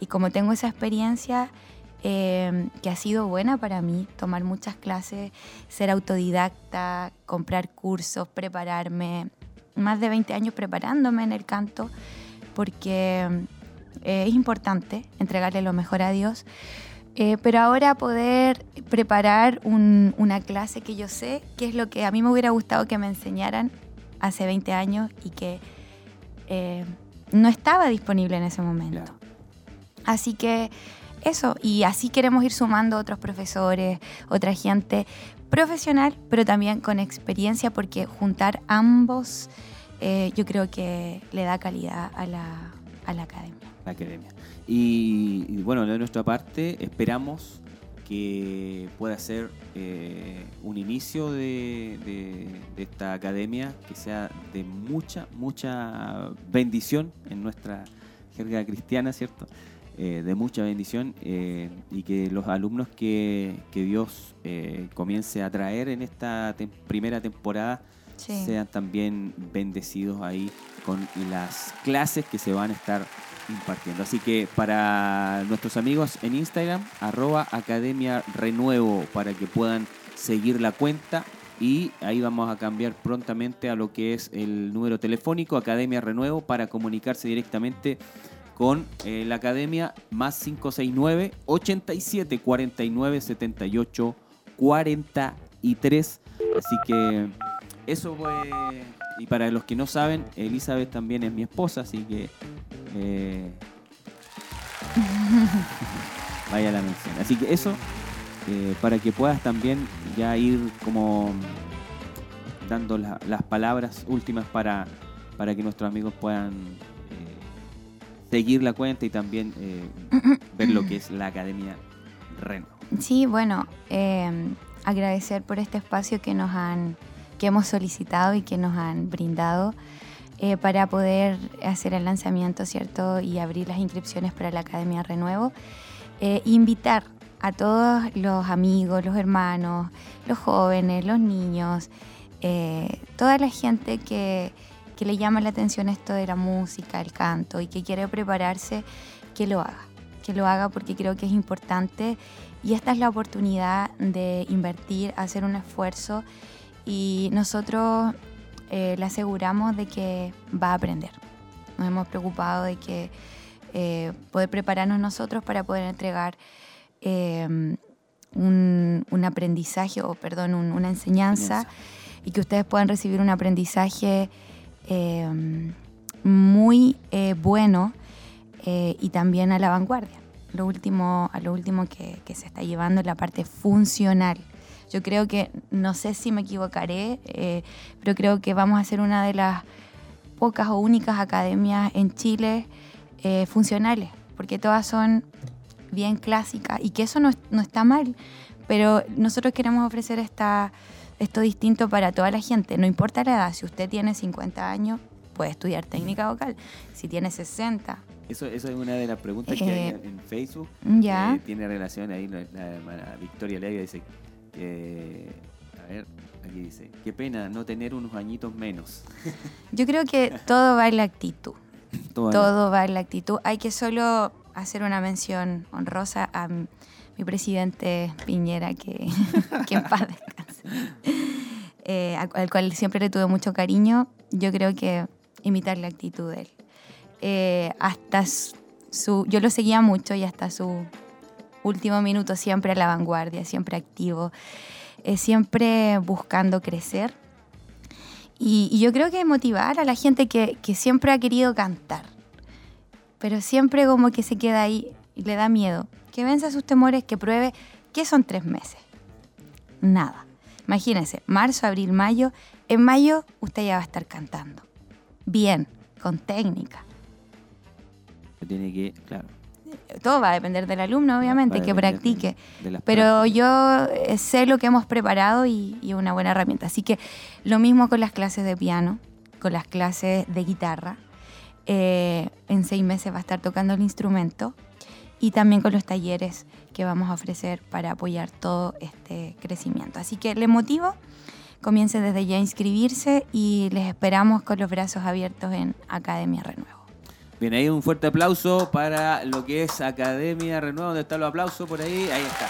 Y como tengo esa experiencia eh, que ha sido buena para mí, tomar muchas clases, ser autodidacta, comprar cursos, prepararme, más de 20 años preparándome en el canto, porque eh, es importante entregarle lo mejor a Dios. Eh, pero ahora poder preparar un- una clase que yo sé que es lo que a mí me hubiera gustado que me enseñaran hace 20 años y que eh, no estaba disponible en ese momento. Así que eso, y así queremos ir sumando otros profesores, otra gente profesional, pero también con experiencia, porque juntar ambos eh, yo creo que le da calidad a la, a la academia. la academia. Y, bueno, de nuestra parte esperamos que pueda ser eh, un inicio de- de esta academia que sea de mucha, mucha bendición en nuestra jerga cristiana, ¿cierto? Eh, de mucha bendición eh, y que los alumnos que, que Dios eh, comience a traer en esta tem- primera temporada Sí. sean también bendecidos ahí con las clases que se van a estar impartiendo. Así que para nuestros amigos en Instagram, arroba Academia Renuevo, para que puedan seguir la cuenta. Y ahí vamos a cambiar prontamente a lo que es el número telefónico, Academia Renuevo, para comunicarse directamente con eh, la academia más 569 87 49 78 43. Así que eso fue. Y para los que no saben, Elizabeth también es mi esposa, así que. eh, vaya la mención. Así que eso, eh, para que puedas también ya ir como dando la- las palabras últimas para, para que nuestros amigos puedan seguir la cuenta y también eh, ver lo que es la Academia Reno. Sí, bueno, eh, agradecer por este espacio que nos han, que hemos solicitado y que nos han brindado eh, para poder hacer el lanzamiento, ¿cierto? Y abrir las inscripciones para la Academia Renuevo. Eh, invitar a todos los amigos, los hermanos, los jóvenes, los niños, eh, toda la gente que, que le llama la atención esto de la música, el canto y que quiere prepararse, que lo haga. Que lo haga porque creo que es importante y esta es la oportunidad de invertir, hacer un esfuerzo y nosotros eh, le aseguramos de que va a aprender. Nos hemos preocupado de que eh, poder prepararnos nosotros para poder entregar eh, un, un aprendizaje, o perdón, un- una enseñanza, y que ustedes puedan recibir un aprendizaje eh, muy eh, bueno eh, y también a la vanguardia. Lo último, a lo último que, se está llevando es la parte funcional. Yo creo que, no sé si me equivocaré, eh, pero creo que vamos a ser una de las pocas o únicas academias en Chile funcionales, porque todas son bien clásicas y que eso no, no está mal, pero nosotros queremos ofrecer esta, esto distinto para toda la gente, no importa la edad, si usted tiene 50 años puede estudiar técnica vocal, si tiene 60. Eso, eso es una de las preguntas que hay Eh, en Facebook. Ya. Eh, tiene relación ahí la, hermana Victoria Levia dice que, a ver, aquí dice, qué pena no tener unos añitos menos. Yo creo que todo va en la actitud. Todo- Todo va en la actitud. Hay que solo hacer una mención honrosa a mi presidente Piñera, que, que en paz descanse, Eh, al, al cual siempre le tuve mucho cariño. Yo creo que imitar la actitud de él. Eh, hasta su, yo lo seguía mucho y hasta su último minuto siempre a la vanguardia, siempre activo, eh, siempre buscando crecer. Y, yo creo que motivar a la gente que, siempre ha querido cantar, pero siempre como que se queda ahí y le da miedo. Que venza sus temores, que pruebe que son tres meses. Nada. Imagínense, marzo, abril, mayo. En mayo usted ya va a estar cantando. Bien, con técnica. Tiene que, claro. Todo va a depender del alumno, obviamente, que practique. Pero yo eh, sé lo que hemos preparado y, y una buena herramienta. Así que lo mismo con las clases de piano, con las clases de guitarra. Eh, en seis meses va a estar tocando el instrumento y también con los talleres que vamos a ofrecer para apoyar todo este crecimiento. Así que le motivo, comience desde ya a inscribirse y les esperamos con los brazos abiertos en Academia Renuevo. Bien, ahí un fuerte aplauso para lo que es Academia Renueva. ¿Dónde están los aplausos? Por ahí, ahí está.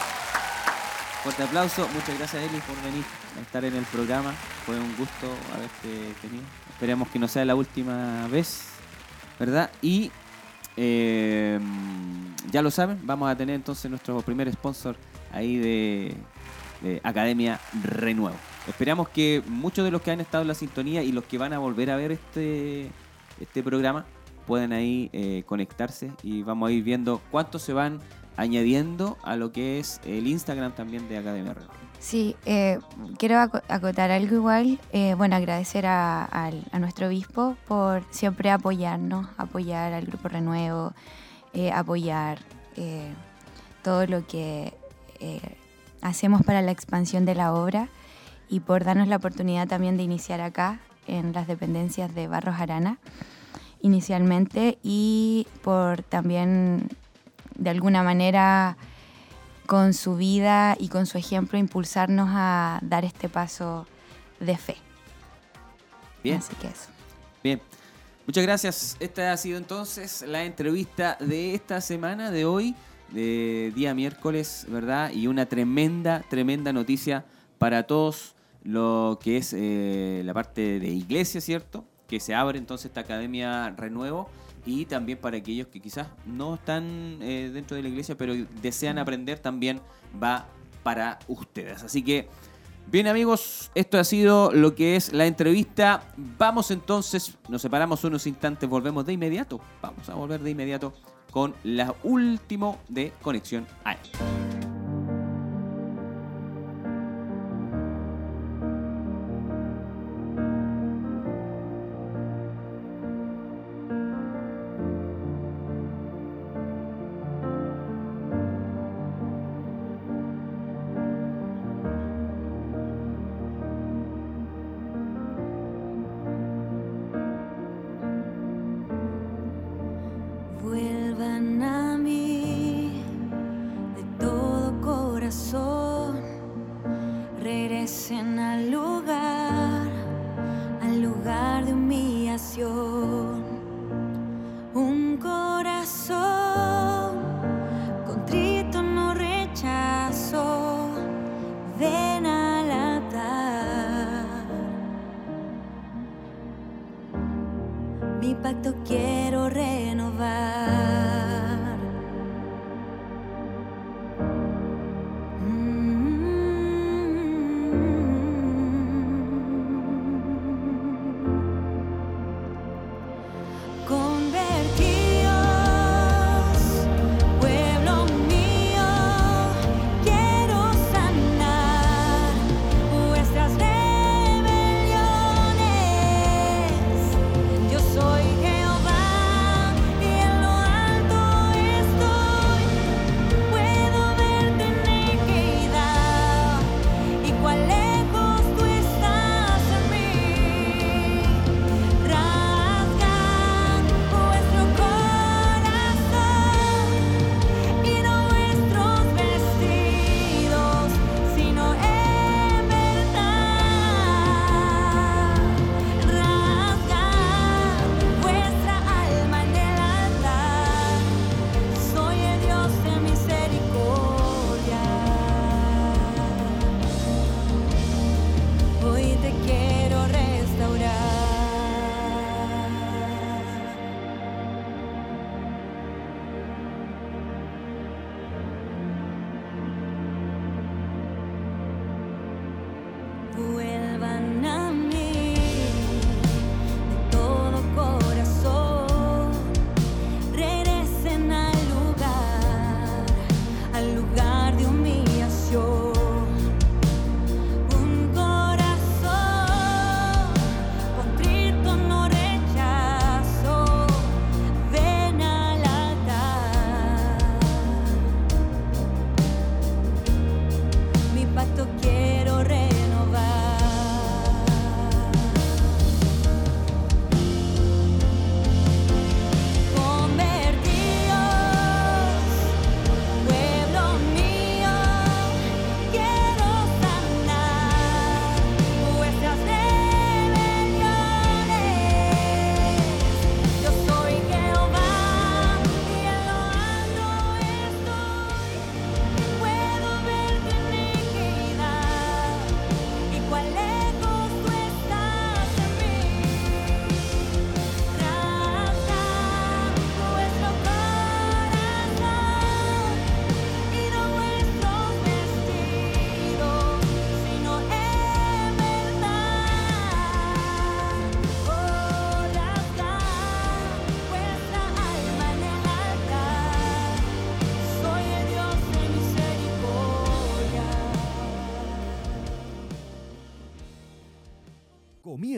Fuerte aplauso. Muchas gracias, Eli, por venir a estar en el programa. Fue un gusto haberte tenido. Esperemos que no sea la última vez, ¿verdad? Y eh, ya lo saben, vamos a tener entonces nuestro primer sponsor ahí de, de Academia Renuevo. Esperamos que muchos de los que han estado en la sintonía y los que van a volver a ver este, este programa puedan ahí eh, conectarse y vamos a ir viendo cuántos se van añadiendo a lo que es el Instagram también de Academia Renuevo. Sí, eh, quiero aco- acotar algo igual. Eh, bueno, agradecer a, al- a nuestro obispo por siempre apoyarnos, apoyar al Grupo Renuevo, eh, apoyar eh, todo lo que eh, hacemos para la expansión de la obra y por darnos la oportunidad también de iniciar acá en las dependencias de Barros Arana inicialmente y por también de alguna manera con su vida y con su ejemplo impulsarnos a dar este paso de fe. Bien. Así que eso. Bien, muchas gracias. Esta ha sido entonces la entrevista de esta semana, de hoy, de día miércoles, ¿verdad? Y una tremenda, tremenda noticia para todos lo que es eh, la parte de iglesia, ¿cierto? Que se abre entonces esta academia Renuevo y también para aquellos que quizás no están eh, dentro de la iglesia, pero desean aprender, también va para ustedes. Así que Bien amigos, esto ha sido lo que es la entrevista. Vamos entonces, nos separamos unos instantes, volvemos de inmediato. Vamos a volver de inmediato con la último de Conexión AM.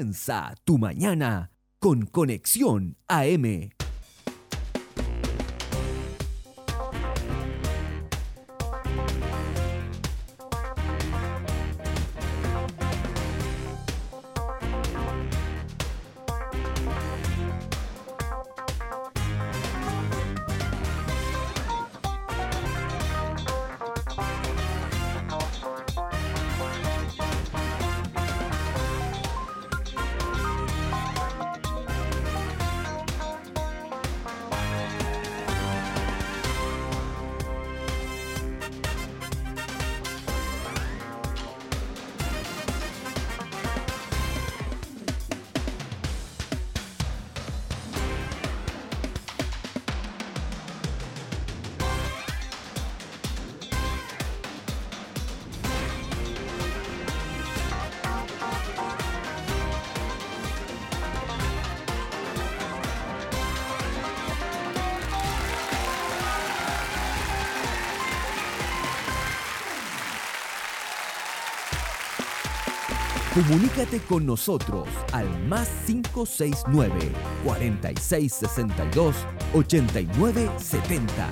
Comienza tu mañana con Conexión AM. Comunícate con nosotros al más 569 4662 8970.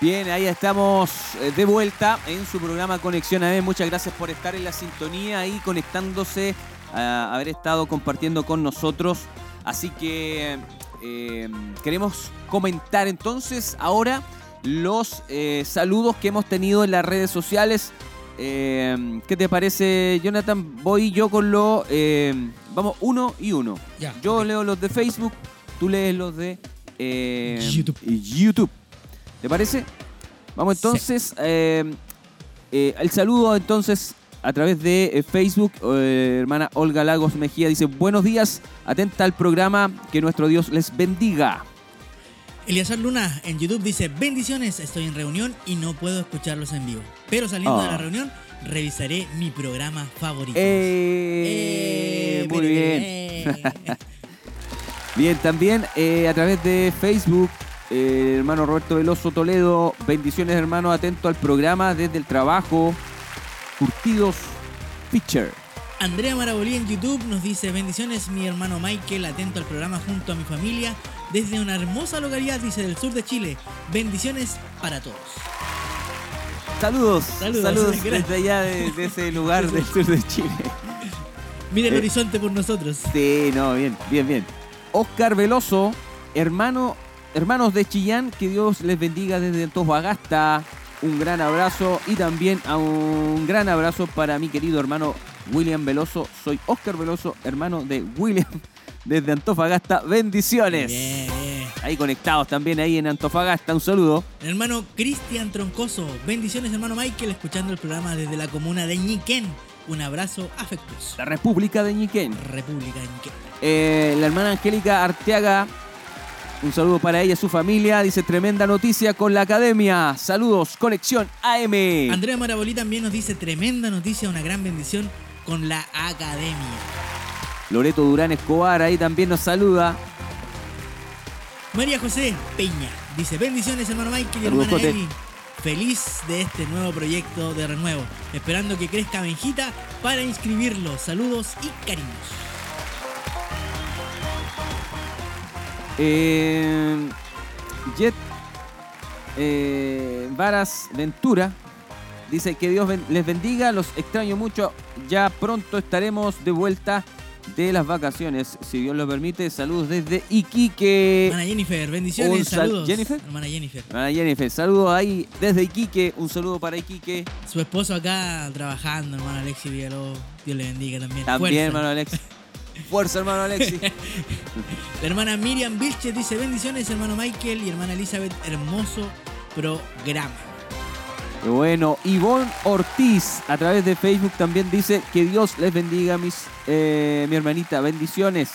Bien, ahí estamos eh, de vuelta en su programa Conexión AM. Muchas gracias por estar en la sintonía ahí, conectándose, a haber estado compartiendo con nosotros. Así que eh, queremos comentar entonces ahora los eh, saludos que hemos tenido en las redes sociales. Eh, ¿Qué te parece, Jonathan? Voy yo con lo. eh, vamos, uno y uno. Ya, yo leo los de Facebook, tú lees los de YouTube. YouTube. ¿Te parece? Vamos entonces. el saludo entonces a través de Facebook. hermana Olga Lagos Mejía dice: Buenos días, atenta al programa, que nuestro Dios les bendiga. Eliazar Luna en YouTube dice, bendiciones, estoy en reunión y no puedo escucharlos en vivo. Pero saliendo de Ah. la reunión, revisaré mi programa favorito. Eh, Eh, muy bien. Bien, también eh, a través de Facebook, eh, hermano Roberto Veloso Toledo, bendiciones hermano, atento al programa desde el trabajo, curtidos, Pitcher. Andrea Marabolí en YouTube nos dice, bendiciones mi hermano Michael, atento al programa junto a mi familia desde una hermosa localidad, dice, del sur de Chile. Bendiciones para todos. Saludos, Saludos, desde allá de, de ese lugar del sur de Chile. Mira el Eh. horizonte por nosotros. Sí, no, bien, bien, bien. Oscar Veloso, hermano, hermanos de Chillán, que Dios les bendiga desde Antofagasta. Un gran abrazo y también a un gran abrazo para mi querido hermano William Veloso. Soy Oscar Veloso, hermano de William desde Antofagasta. Bendiciones. Bien, bien. Ahí conectados también ahí en Antofagasta. Un saludo. El hermano Cristian Troncoso, bendiciones hermano Michael, escuchando el programa desde la comuna de Ñiquén. Un abrazo afectuoso. La República de Ñiquén. República de Ñiquén. Eh, la hermana Angélica Arteaga, un saludo para ella y su familia. Dice tremenda noticia con la academia. Saludos, conexión AM. Andrea Marabolí también nos dice tremenda noticia, una gran bendición con la academia. Loreto Durán Escobar ahí también nos saluda. María José Peña dice bendiciones hermano Michael y hermana. Eli. Feliz de este nuevo proyecto de renuevo. Esperando que crezca Benjita para inscribirlo. Saludos y cariños. Eh, Jet eh, Varas Ventura dice que Dios ben- les bendiga, los extraño mucho. Ya pronto estaremos de vuelta de las vacaciones, si Dios lo permite. Saludos desde Iquique. Hermana Jennifer, bendiciones, Un sal- saludos. ¿Jennifer? Hermana Jennifer. Hermana Jennifer, saludos ahí desde Iquique. Un saludo para Iquique. Su esposo acá trabajando, hermano Alexi Villalobos. Dios le bendiga también. También, Fuerza. hermano Alexi. Fuerza, hermano Alexi. La hermana Miriam Vilches dice bendiciones, hermano Michael y hermana Elizabeth. Hermoso programa. Qué bueno. Ivonne Ortiz, a través de Facebook, también dice que Dios les bendiga, mis, eh, mi hermanita. Bendiciones.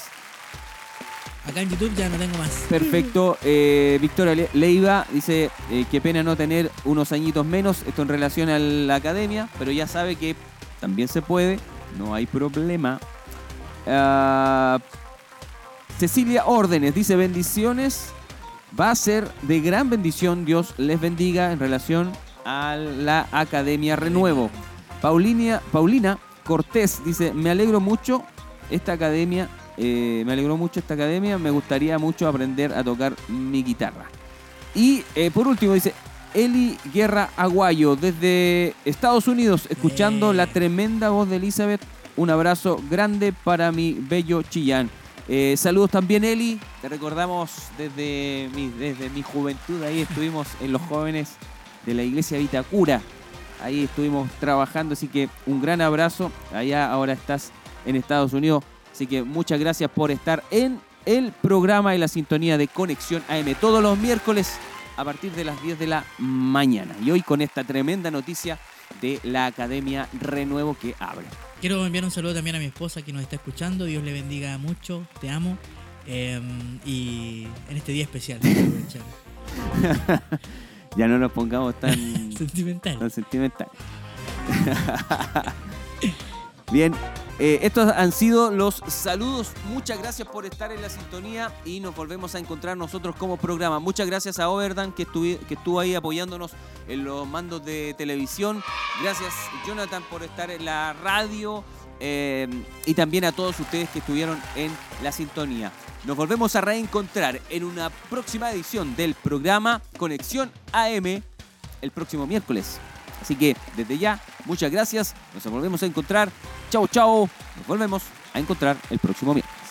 Acá en YouTube ya no tengo más. Perfecto. Eh, Victoria Le- Leiva dice eh, qué pena no tener unos añitos menos. Esto en relación a la academia, pero ya sabe que también se puede. No hay problema. Ah, Cecilia Órdenes dice bendiciones. Va a ser de gran bendición. Dios les bendiga en relación a la Academia Renuevo. Paulina, Paulina Cortés dice, me alegro mucho esta academia, eh, me alegró mucho esta academia, me gustaría mucho aprender a tocar mi guitarra. Y eh, por último dice, Eli Guerra Aguayo desde Estados Unidos, escuchando la tremenda voz de Elizabeth. Un abrazo grande para mi bello Chillán. Eh, saludos también, Eli. Te recordamos desde mi, desde mi juventud. Ahí estuvimos en los jóvenes de la iglesia Vitacura. Ahí estuvimos trabajando. Así que un gran abrazo. Allá ahora estás en Estados Unidos. Así que muchas gracias por estar en el programa y la sintonía de Conexión AM todos los miércoles a partir de las 10 de la mañana. Y hoy con esta tremenda noticia de la Academia Renuevo que abre. Quiero enviar un saludo también a mi esposa que nos está escuchando. Dios le bendiga mucho, te amo. Eh, y en este día especial. Ya no nos pongamos tan, Sentimental. tan sentimental. Bien, eh, estos han sido los saludos. Muchas gracias por estar en la sintonía y nos volvemos a encontrar nosotros como programa. Muchas gracias a Overdan que, que estuvo ahí apoyándonos en los mandos de televisión. Gracias Jonathan por estar en la radio eh, y también a todos ustedes que estuvieron en la sintonía. Nos volvemos a reencontrar en una próxima edición del programa Conexión AM el próximo miércoles. Así que desde ya, muchas gracias. Nos volvemos a encontrar. Chao, chao. Nos volvemos a encontrar el próximo miércoles.